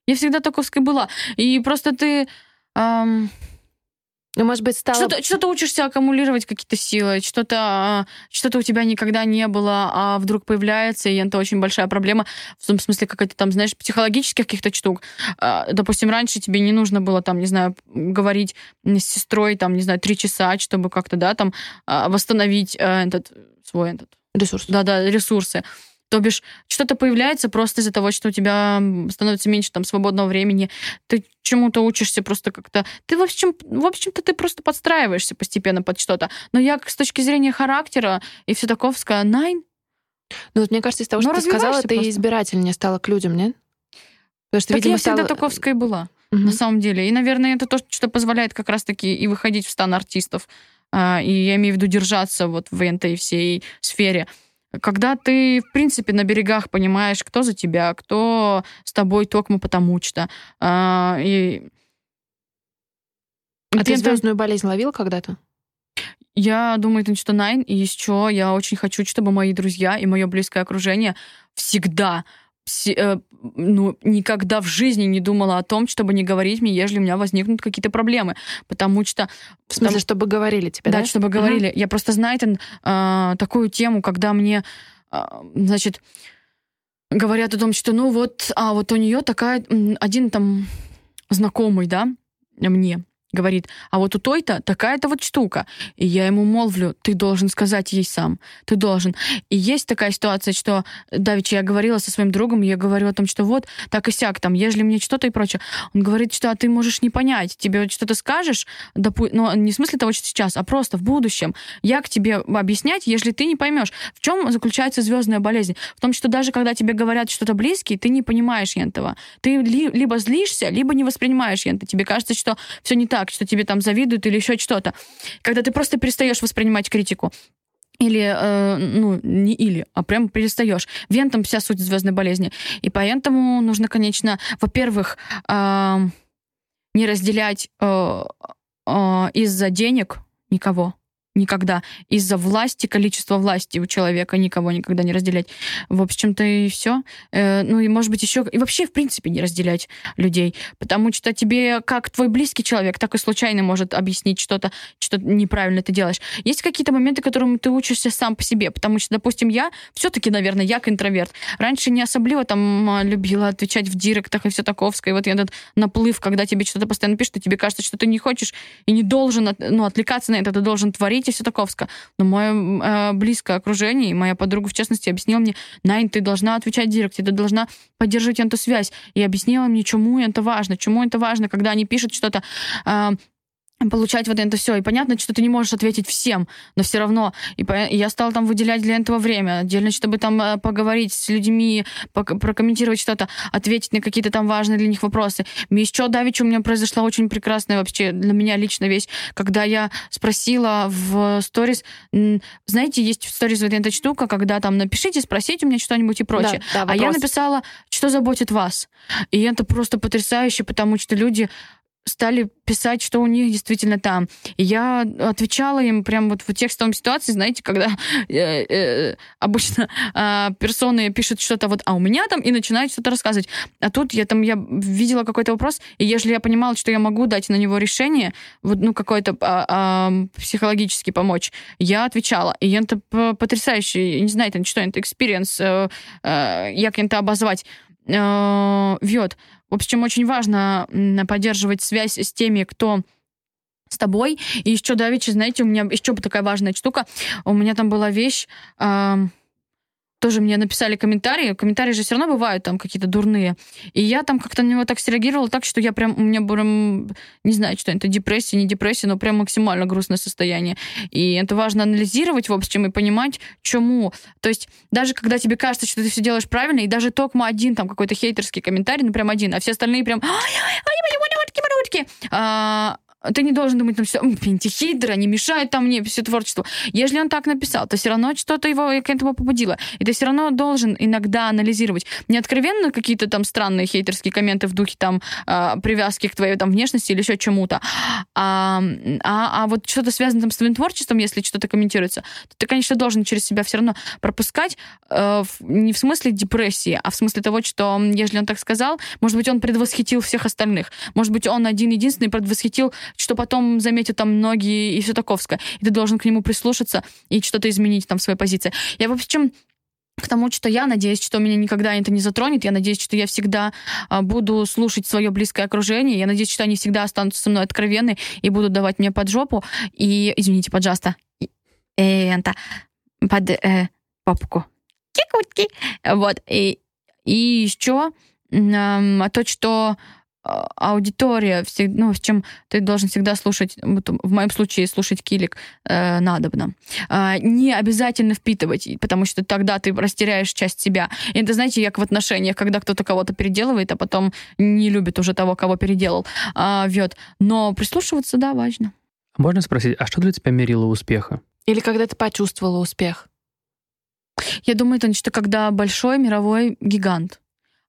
Я всегда таковской была. И просто ты... Эм... Ну, может быть, стало... Что-то, что-то учишься аккумулировать какие-то силы, что-то, что-то у тебя никогда не было, а вдруг появляется, и это очень большая проблема, в том смысле, как это там, знаешь, психологических каких-то штук. А, допустим, раньше тебе не нужно было там, не знаю, говорить с сестрой, там, не знаю, три часа, чтобы как-то, да, там, а, восстановить э, этот свой этот... Ресурс. Да-да, ресурсы. То бишь, что-то появляется просто из-за того, что у тебя становится меньше там свободного времени, ты чему-то учишься просто как-то... Ты, в общем, в общем-то, ты просто подстраиваешься постепенно под что-то. Но я с точки зрения характера и все таковская, найн. Ну, вот мне кажется, из того, что Но ты сказала, ты просто. избирательнее стала к людям, нет? Потому что, так видимо, я всегда стала... таковская была, угу. на самом деле. И, наверное, это то, что позволяет как раз-таки и выходить в стан артистов. А, и я имею в виду держаться вот в этой всей сфере. Когда ты, в принципе, на берегах понимаешь, кто за тебя, кто с тобой токмо потому что. А, и... а ты звездную болезнь ловил когда-то? Я думаю, это что Найн, и еще я очень хочу, чтобы мои друзья и мое близкое окружение всегда ну, никогда в жизни не думала о том, чтобы не говорить мне, если у меня возникнут какие-то проблемы. Потому что... В смысле, там, чтобы говорили тебе, да? Да, чтобы говорили. Uh-huh. Я просто знаю э, такую тему, когда мне, э, значит, говорят о том, что, ну вот, а вот у нее такая, один там знакомый, да, мне, говорит, а вот у той-то такая-то вот штука. И я ему молвлю, ты должен сказать ей сам, ты должен. И есть такая ситуация, что, давеча я говорила со своим другом, я говорю о том, что вот так и сяк, там, ежели мне что-то и прочее. Он говорит, что а ты можешь не понять, тебе что-то скажешь, допу- но не в смысле того, что сейчас, а просто в будущем. Я к тебе объяснять, если ты не поймешь. В чем заключается звездная болезнь? В том, что даже когда тебе говорят что-то близкие, ты не понимаешь этого. Ты ли, либо злишься, либо не воспринимаешь это. Тебе кажется, что все не так, что тебе там завидуют или еще что-то. Когда ты просто перестаешь воспринимать критику. Или, э, ну, не или, а прям перестаешь. В этом вся суть звездной болезни. И поэтому нужно, конечно, во-первых, э, не разделять э, э, из-за денег никого никогда. Из-за власти, количества власти у человека никого никогда не разделять. В общем-то и все. Э, ну и может быть еще... И вообще, в принципе, не разделять людей. Потому что тебе как твой близкий человек, так и случайно может объяснить что-то, что неправильно ты делаешь. Есть какие-то моменты, которым ты учишься сам по себе. Потому что, допустим, я все-таки, наверное, я интроверт. Раньше не особливо там а, любила отвечать в директах и все таковское. И вот этот наплыв, когда тебе что-то постоянно пишут, и тебе кажется, что ты не хочешь и не должен ну, отвлекаться на это, ты должен творить говорите все таковско. Но мое э, близкое окружение, и моя подруга, в частности, объяснила мне, Найн, ты должна отвечать директе, ты должна поддерживать эту связь. И объяснила мне, чему это важно, чему это важно, когда они пишут что-то, э, получать вот это все. И понятно, что ты не можешь ответить всем, но все равно. И, по... и я стала там выделять для этого время, отдельно, чтобы там э, поговорить с людьми, прокомментировать что-то, ответить на какие-то там важные для них вопросы. Еще давеча у меня произошла очень прекрасная вообще для меня лично вещь, когда я спросила в сторис, знаете, есть в сторис вот эта штука, когда там напишите, спросите у меня что-нибудь и прочее. Да, да, а я написала, что заботит вас. И это просто потрясающе, потому что люди стали писать, что у них действительно там. И я отвечала им прям вот в текстовом ситуации, знаете, когда э, э, обычно э, персоны пишут что-то вот, а у меня там, и начинают что-то рассказывать. А тут я там, я видела какой-то вопрос, и если я понимала, что я могу дать на него решение, вот, ну, какой-то а, а, психологически помочь, я отвечала. И это потрясающе, не знаю, это что, это experience, э, э, как это обозвать, э, вет. В общем, очень важно поддерживать связь с теми, кто с тобой. И еще, Давичи, знаете, у меня еще такая важная штука. У меня там была вещь... тоже мне написали комментарии. Комментарии же все равно бывают там какие-то дурные. И я там как-то на него так среагировала, так что я прям, у меня прям, не знаю, что это, депрессия, не депрессия, но прям максимально грустное состояние. И это важно анализировать, в общем, и понимать, чему. То есть даже когда тебе кажется, что ты все делаешь правильно, и даже только один там какой-то хейтерский комментарий, ну прям один, а все остальные прям... ты не должен думать, там, все, пентихидр, они мешают там мне все творчество. Если он так написал, то все равно что-то его к этому побудило. И ты все равно должен иногда анализировать. Не откровенно какие-то там странные хейтерские комменты в духе там э, привязки к твоей там внешности или еще чему-то, а, а, а вот что-то связано там с твоим творчеством, если что-то комментируется, то ты, конечно, должен через себя все равно пропускать э, не в смысле депрессии, а в смысле того, что если он так сказал, может быть, он предвосхитил всех остальных. Может быть, он один-единственный предвосхитил что потом заметят там многие и все таковское. И ты должен к нему прислушаться и что-то изменить там в своей позиции. Я, в общем, к тому, что я надеюсь, что меня никогда это не затронет. Я надеюсь, что я всегда а, буду слушать свое близкое окружение. Я надеюсь, что они всегда останутся со мной откровенны и будут давать мне под жопу. И, извините, пожалуйста, это под э, попку. Кикутки. Вот. И, и еще э, то, что а, аудитория, ну, с чем ты должен всегда слушать, в моем случае слушать килик э, надобно. Э, не обязательно впитывать, потому что тогда ты растеряешь часть себя. И это, знаете, как в отношениях, когда кто-то кого-то переделывает, а потом не любит уже того, кого переделал. Э, вет. Но прислушиваться, да, важно. Можно спросить, а что для тебя мерило успеха? Или когда ты почувствовала успех? Я думаю, это нечто, когда большой мировой гигант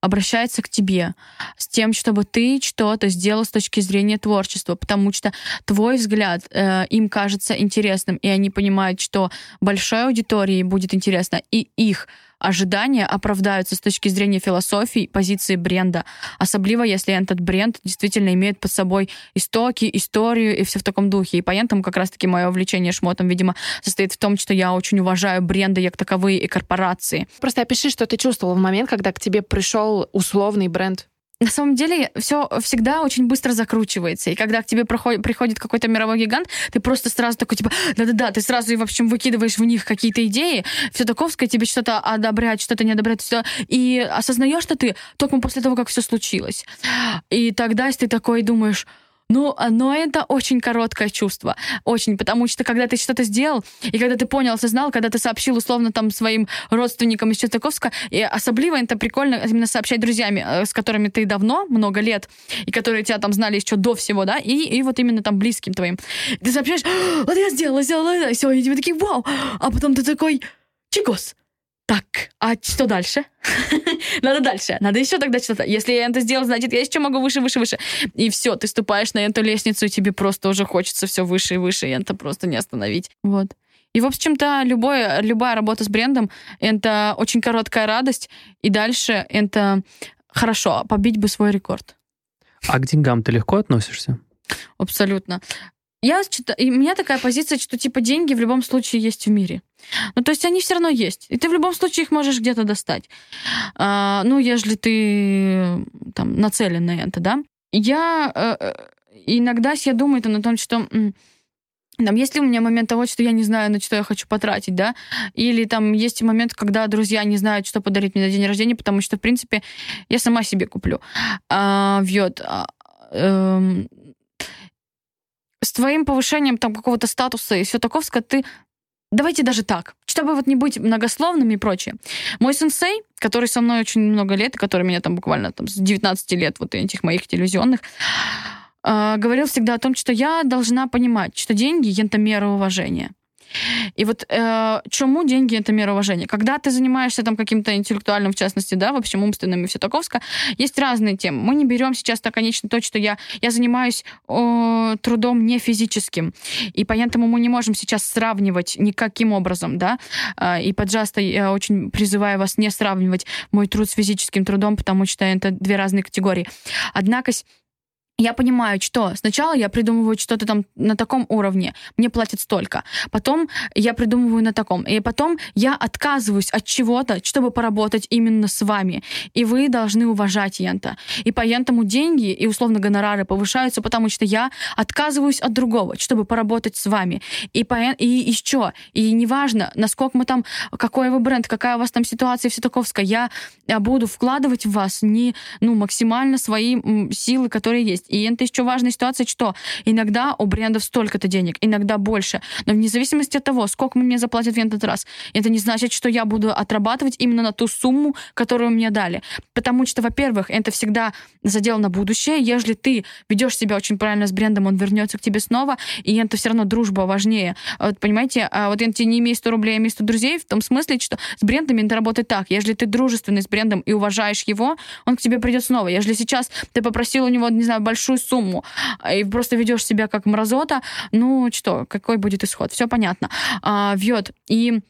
обращается к тебе с тем, чтобы ты что-то сделал с точки зрения творчества, потому что твой взгляд э, им кажется интересным, и они понимают, что большой аудитории будет интересно, и их ожидания оправдаются с точки зрения философии, позиции бренда. Особливо, если этот бренд действительно имеет под собой истоки, историю и все в таком духе. И поэтому как раз-таки мое увлечение шмотом, видимо, состоит в том, что я очень уважаю бренды как таковые и корпорации. Просто опиши, что ты чувствовал в момент, когда к тебе пришел условный бренд на самом деле все всегда очень быстро закручивается. И когда к тебе проходит, приходит какой-то мировой гигант, ты просто сразу такой, типа, да-да-да, ты сразу, в общем, выкидываешь в них какие-то идеи, все таковское тебе что-то одобряет, что-то не одобряет, все, и осознаешь, что ты только после того, как все случилось. И тогда ты такой думаешь, ну, но это очень короткое чувство. Очень, потому что когда ты что-то сделал, и когда ты понял, осознал, когда ты сообщил условно там своим родственникам из Чистаковска, и особливо это прикольно именно сообщать друзьями, э, с которыми ты давно, много лет, и которые тебя там знали еще до всего, да, и, и вот именно там близким твоим. Ты сообщаешь, вот я сделала, сделала, все, и тебе такие, вау, а потом ты такой, чикос, так, а что дальше? надо дальше, надо еще тогда что-то. Если я это сделал, значит, я еще могу выше, выше, выше. И все, ты ступаешь на эту лестницу, и тебе просто уже хочется все выше и выше, и это просто не остановить. Вот. И, в общем-то, любое, любая работа с брендом — это очень короткая радость, и дальше это хорошо, побить бы свой рекорд. А к деньгам ты легко относишься? Абсолютно. Я, и у меня такая позиция, что типа деньги в любом случае есть в мире. Ну, то есть они все равно есть. И ты в любом случае их можешь где-то достать. А, ну, если ты там нацелен на это, да. Я э, э иногда я думаю там, на том, что там, есть ли у меня момент того, что я не знаю, на что я хочу потратить, да, или там есть момент, когда друзья не знают, что подарить мне на день рождения, потому что, в принципе, я сама себе куплю. А, вьет. А, э, с твоим повышением там какого-то статуса и все таковское, ты Давайте даже так, чтобы вот не быть многословными и прочее. Мой сенсей, который со мной очень много лет, который меня там буквально там, с 19 лет, вот этих моих телевизионных, э, говорил всегда о том, что я должна понимать, что деньги — это мера уважения. И вот э, чему деньги это мера уважения? Когда ты занимаешься там каким-то интеллектуальным, в частности, да, в общем, умственным и все таковское, есть разные темы. Мы не берем сейчас так, конечно, то, что я, я занимаюсь э, трудом не физическим. И поэтому мы не можем сейчас сравнивать никаким образом, да. Э, и, пожалуйста, я очень призываю вас не сравнивать мой труд с физическим трудом, потому что это две разные категории. Однако я понимаю, что сначала я придумываю что-то там на таком уровне, мне платят столько. Потом я придумываю на таком. И потом я отказываюсь от чего-то, чтобы поработать именно с вами. И вы должны уважать Ента. И поэтому деньги и условно гонорары повышаются, потому что я отказываюсь от другого, чтобы поработать с вами. И, по... и еще. И неважно, насколько мы там, какой вы бренд, какая у вас там ситуация все таковская, я буду вкладывать в вас не, ну, максимально свои силы, которые есть есть. И это еще важная ситуация, что иногда у брендов столько-то денег, иногда больше. Но вне зависимости от того, сколько мне заплатят в этот раз, это не значит, что я буду отрабатывать именно на ту сумму, которую мне дали. Потому что, во-первых, это всегда задел на будущее. Если ты ведешь себя очень правильно с брендом, он вернется к тебе снова, и это все равно дружба важнее. Вот, понимаете, а вот я не имею 100 рублей, я имею 100 друзей, в том смысле, что с брендами это работает так. Если ты дружественный с брендом и уважаешь его, он к тебе придет снова. Если сейчас ты попросил у него, не знаю, большую сумму и просто ведешь себя как мразота, ну что, какой будет исход? Все понятно. А, вьет. И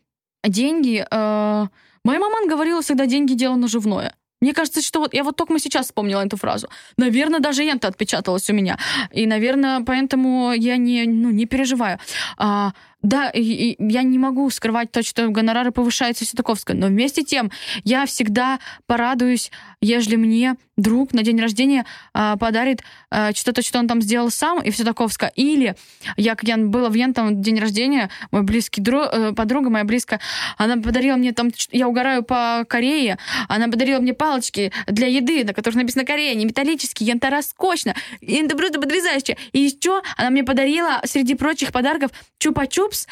деньги... Э, моя мама говорила всегда, деньги дело наживное. Мне кажется, что вот я вот только сейчас вспомнила эту фразу. Наверное, даже это отпечаталось у меня. И, наверное, поэтому я не, ну, не переживаю. А, да, и, и я не могу скрывать то, что гонорары повышаются Ситаковская, но вместе тем я всегда порадуюсь, если мне друг на день рождения э, подарит э, что-то, что он там сделал сам, и все таковское. Или я, когда была в Ентом день рождения, мой близкий друг, э, подруга моя близкая, она подарила мне там, я угораю по Корее, она подарила мне палочки для еды, на которых написано Корея, не металлические, янта роскошно, и это просто потрясающе. И еще она мне подарила среди прочих подарков чупа-чупс, чипс,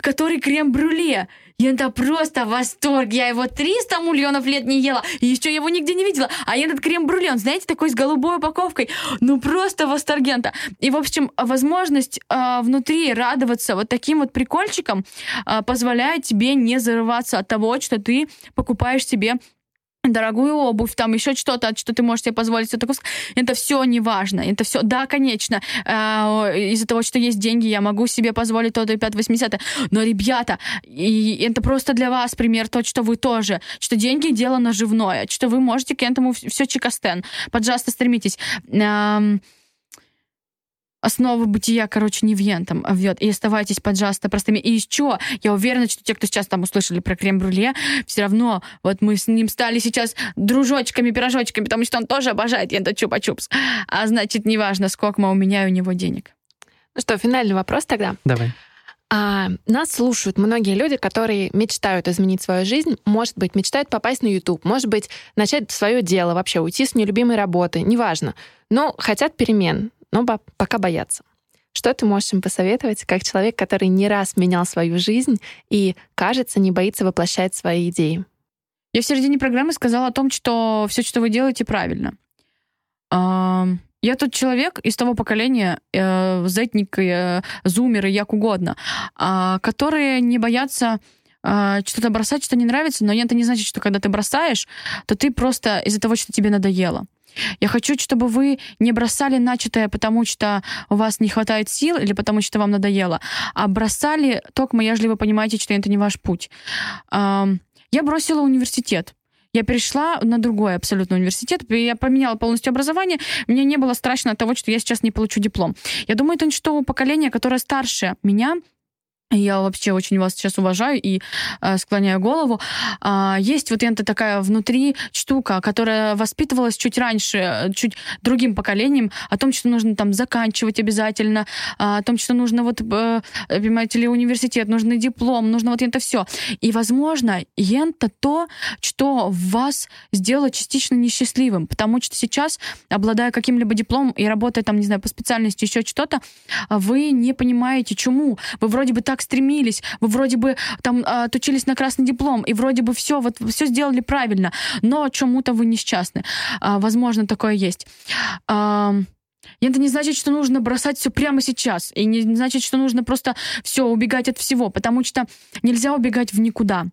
который крем-брюле. Это просто восторг. Я его 300 миллионов лет не ела. И еще его нигде не видела. А этот крем-брюле, он, знаете, такой с голубой упаковкой. Ну, просто восторгента. И, в общем, возможность э, внутри радоваться вот таким вот прикольчиком э, позволяет тебе не зарываться от того, что ты покупаешь себе дорогую обувь, там еще что-то, что ты можешь себе позволить. Это, это все не важно. Это все, да, конечно, э, из-за того, что есть деньги, я могу себе позволить то-то и 5 80 Но, ребята, и это просто для вас пример, то, что вы тоже, что деньги дело наживное, что вы можете к этому все чекастен. Пожалуйста, стремитесь. Эм, основы бытия, короче, не вентом а ввет. И оставайтесь, пожалуйста, простыми. И еще, я уверена, что те, кто сейчас там услышали про крем-брюле, все равно вот мы с ним стали сейчас дружочками, пирожочками, потому что он тоже обожает ента чупа-чупс. А значит, неважно, сколько мы у меня и у него денег. Ну что, финальный вопрос тогда. Давай. А, нас слушают многие люди, которые мечтают изменить свою жизнь, может быть, мечтают попасть на YouTube, может быть, начать свое дело, вообще уйти с нелюбимой работы, неважно. Но хотят перемен, но пока боятся. Что ты можешь им посоветовать, как человек, который не раз менял свою жизнь и, кажется, не боится воплощать свои идеи? Я в середине программы сказала о том, что все, что вы делаете, правильно. Я тот человек из того поколения, э, зетник, э, зумеры, як угодно, э, которые не боятся э, что-то бросать, что не нравится, но это не значит, что когда ты бросаешь, то ты просто из-за того, что тебе надоело. Я хочу, чтобы вы не бросали начатое, потому что у вас не хватает сил или потому что вам надоело, а бросали только, если вы понимаете, что это не ваш путь. Я бросила университет я перешла на другой абсолютно университет, я поменяла полностью образование, мне не было страшно от того, что я сейчас не получу диплом. Я думаю, это что поколение, которое старше меня, я вообще очень вас сейчас уважаю и э, склоняю голову. А, есть вот это такая внутри штука, которая воспитывалась чуть раньше, чуть другим поколением, о том, что нужно там заканчивать обязательно, а, о том, что нужно вот, э, понимаете ли, университет, нужно диплом, нужно вот это все. И, возможно, это то, что вас сделало частично несчастливым, потому что сейчас, обладая каким-либо дипломом и работая там, не знаю, по специальности, еще что-то, вы не понимаете, чему. Вы вроде бы так так стремились, вы вроде бы там а, отучились на красный диплом, и вроде бы все, вот все сделали правильно, но чему-то вы несчастны. А, возможно, такое есть. А, это не значит, что нужно бросать все прямо сейчас. И не значит, что нужно просто все убегать от всего, потому что нельзя убегать в никуда.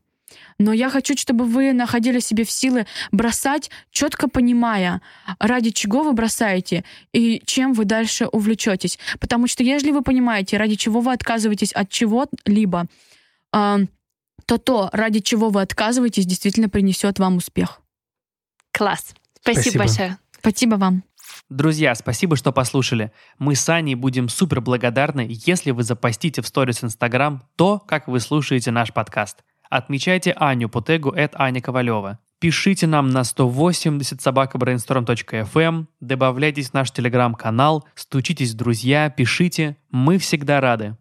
Но я хочу, чтобы вы находили себе в силы бросать, четко понимая, ради чего вы бросаете и чем вы дальше увлечетесь. Потому что если вы понимаете, ради чего вы отказываетесь от чего-либо, э, то то, ради чего вы отказываетесь, действительно принесет вам успех. Класс. Спасибо, Спасибо. большое. Спасибо вам. Друзья, спасибо, что послушали. Мы с Аней будем супер благодарны, если вы запостите в сторис Инстаграм то, как вы слушаете наш подкаст. Отмечайте Аню по тегу at Аня Ковалева. Пишите нам на 180 собакаbrainstorm.fm, добавляйтесь в наш телеграм-канал, стучитесь в друзья, пишите. Мы всегда рады.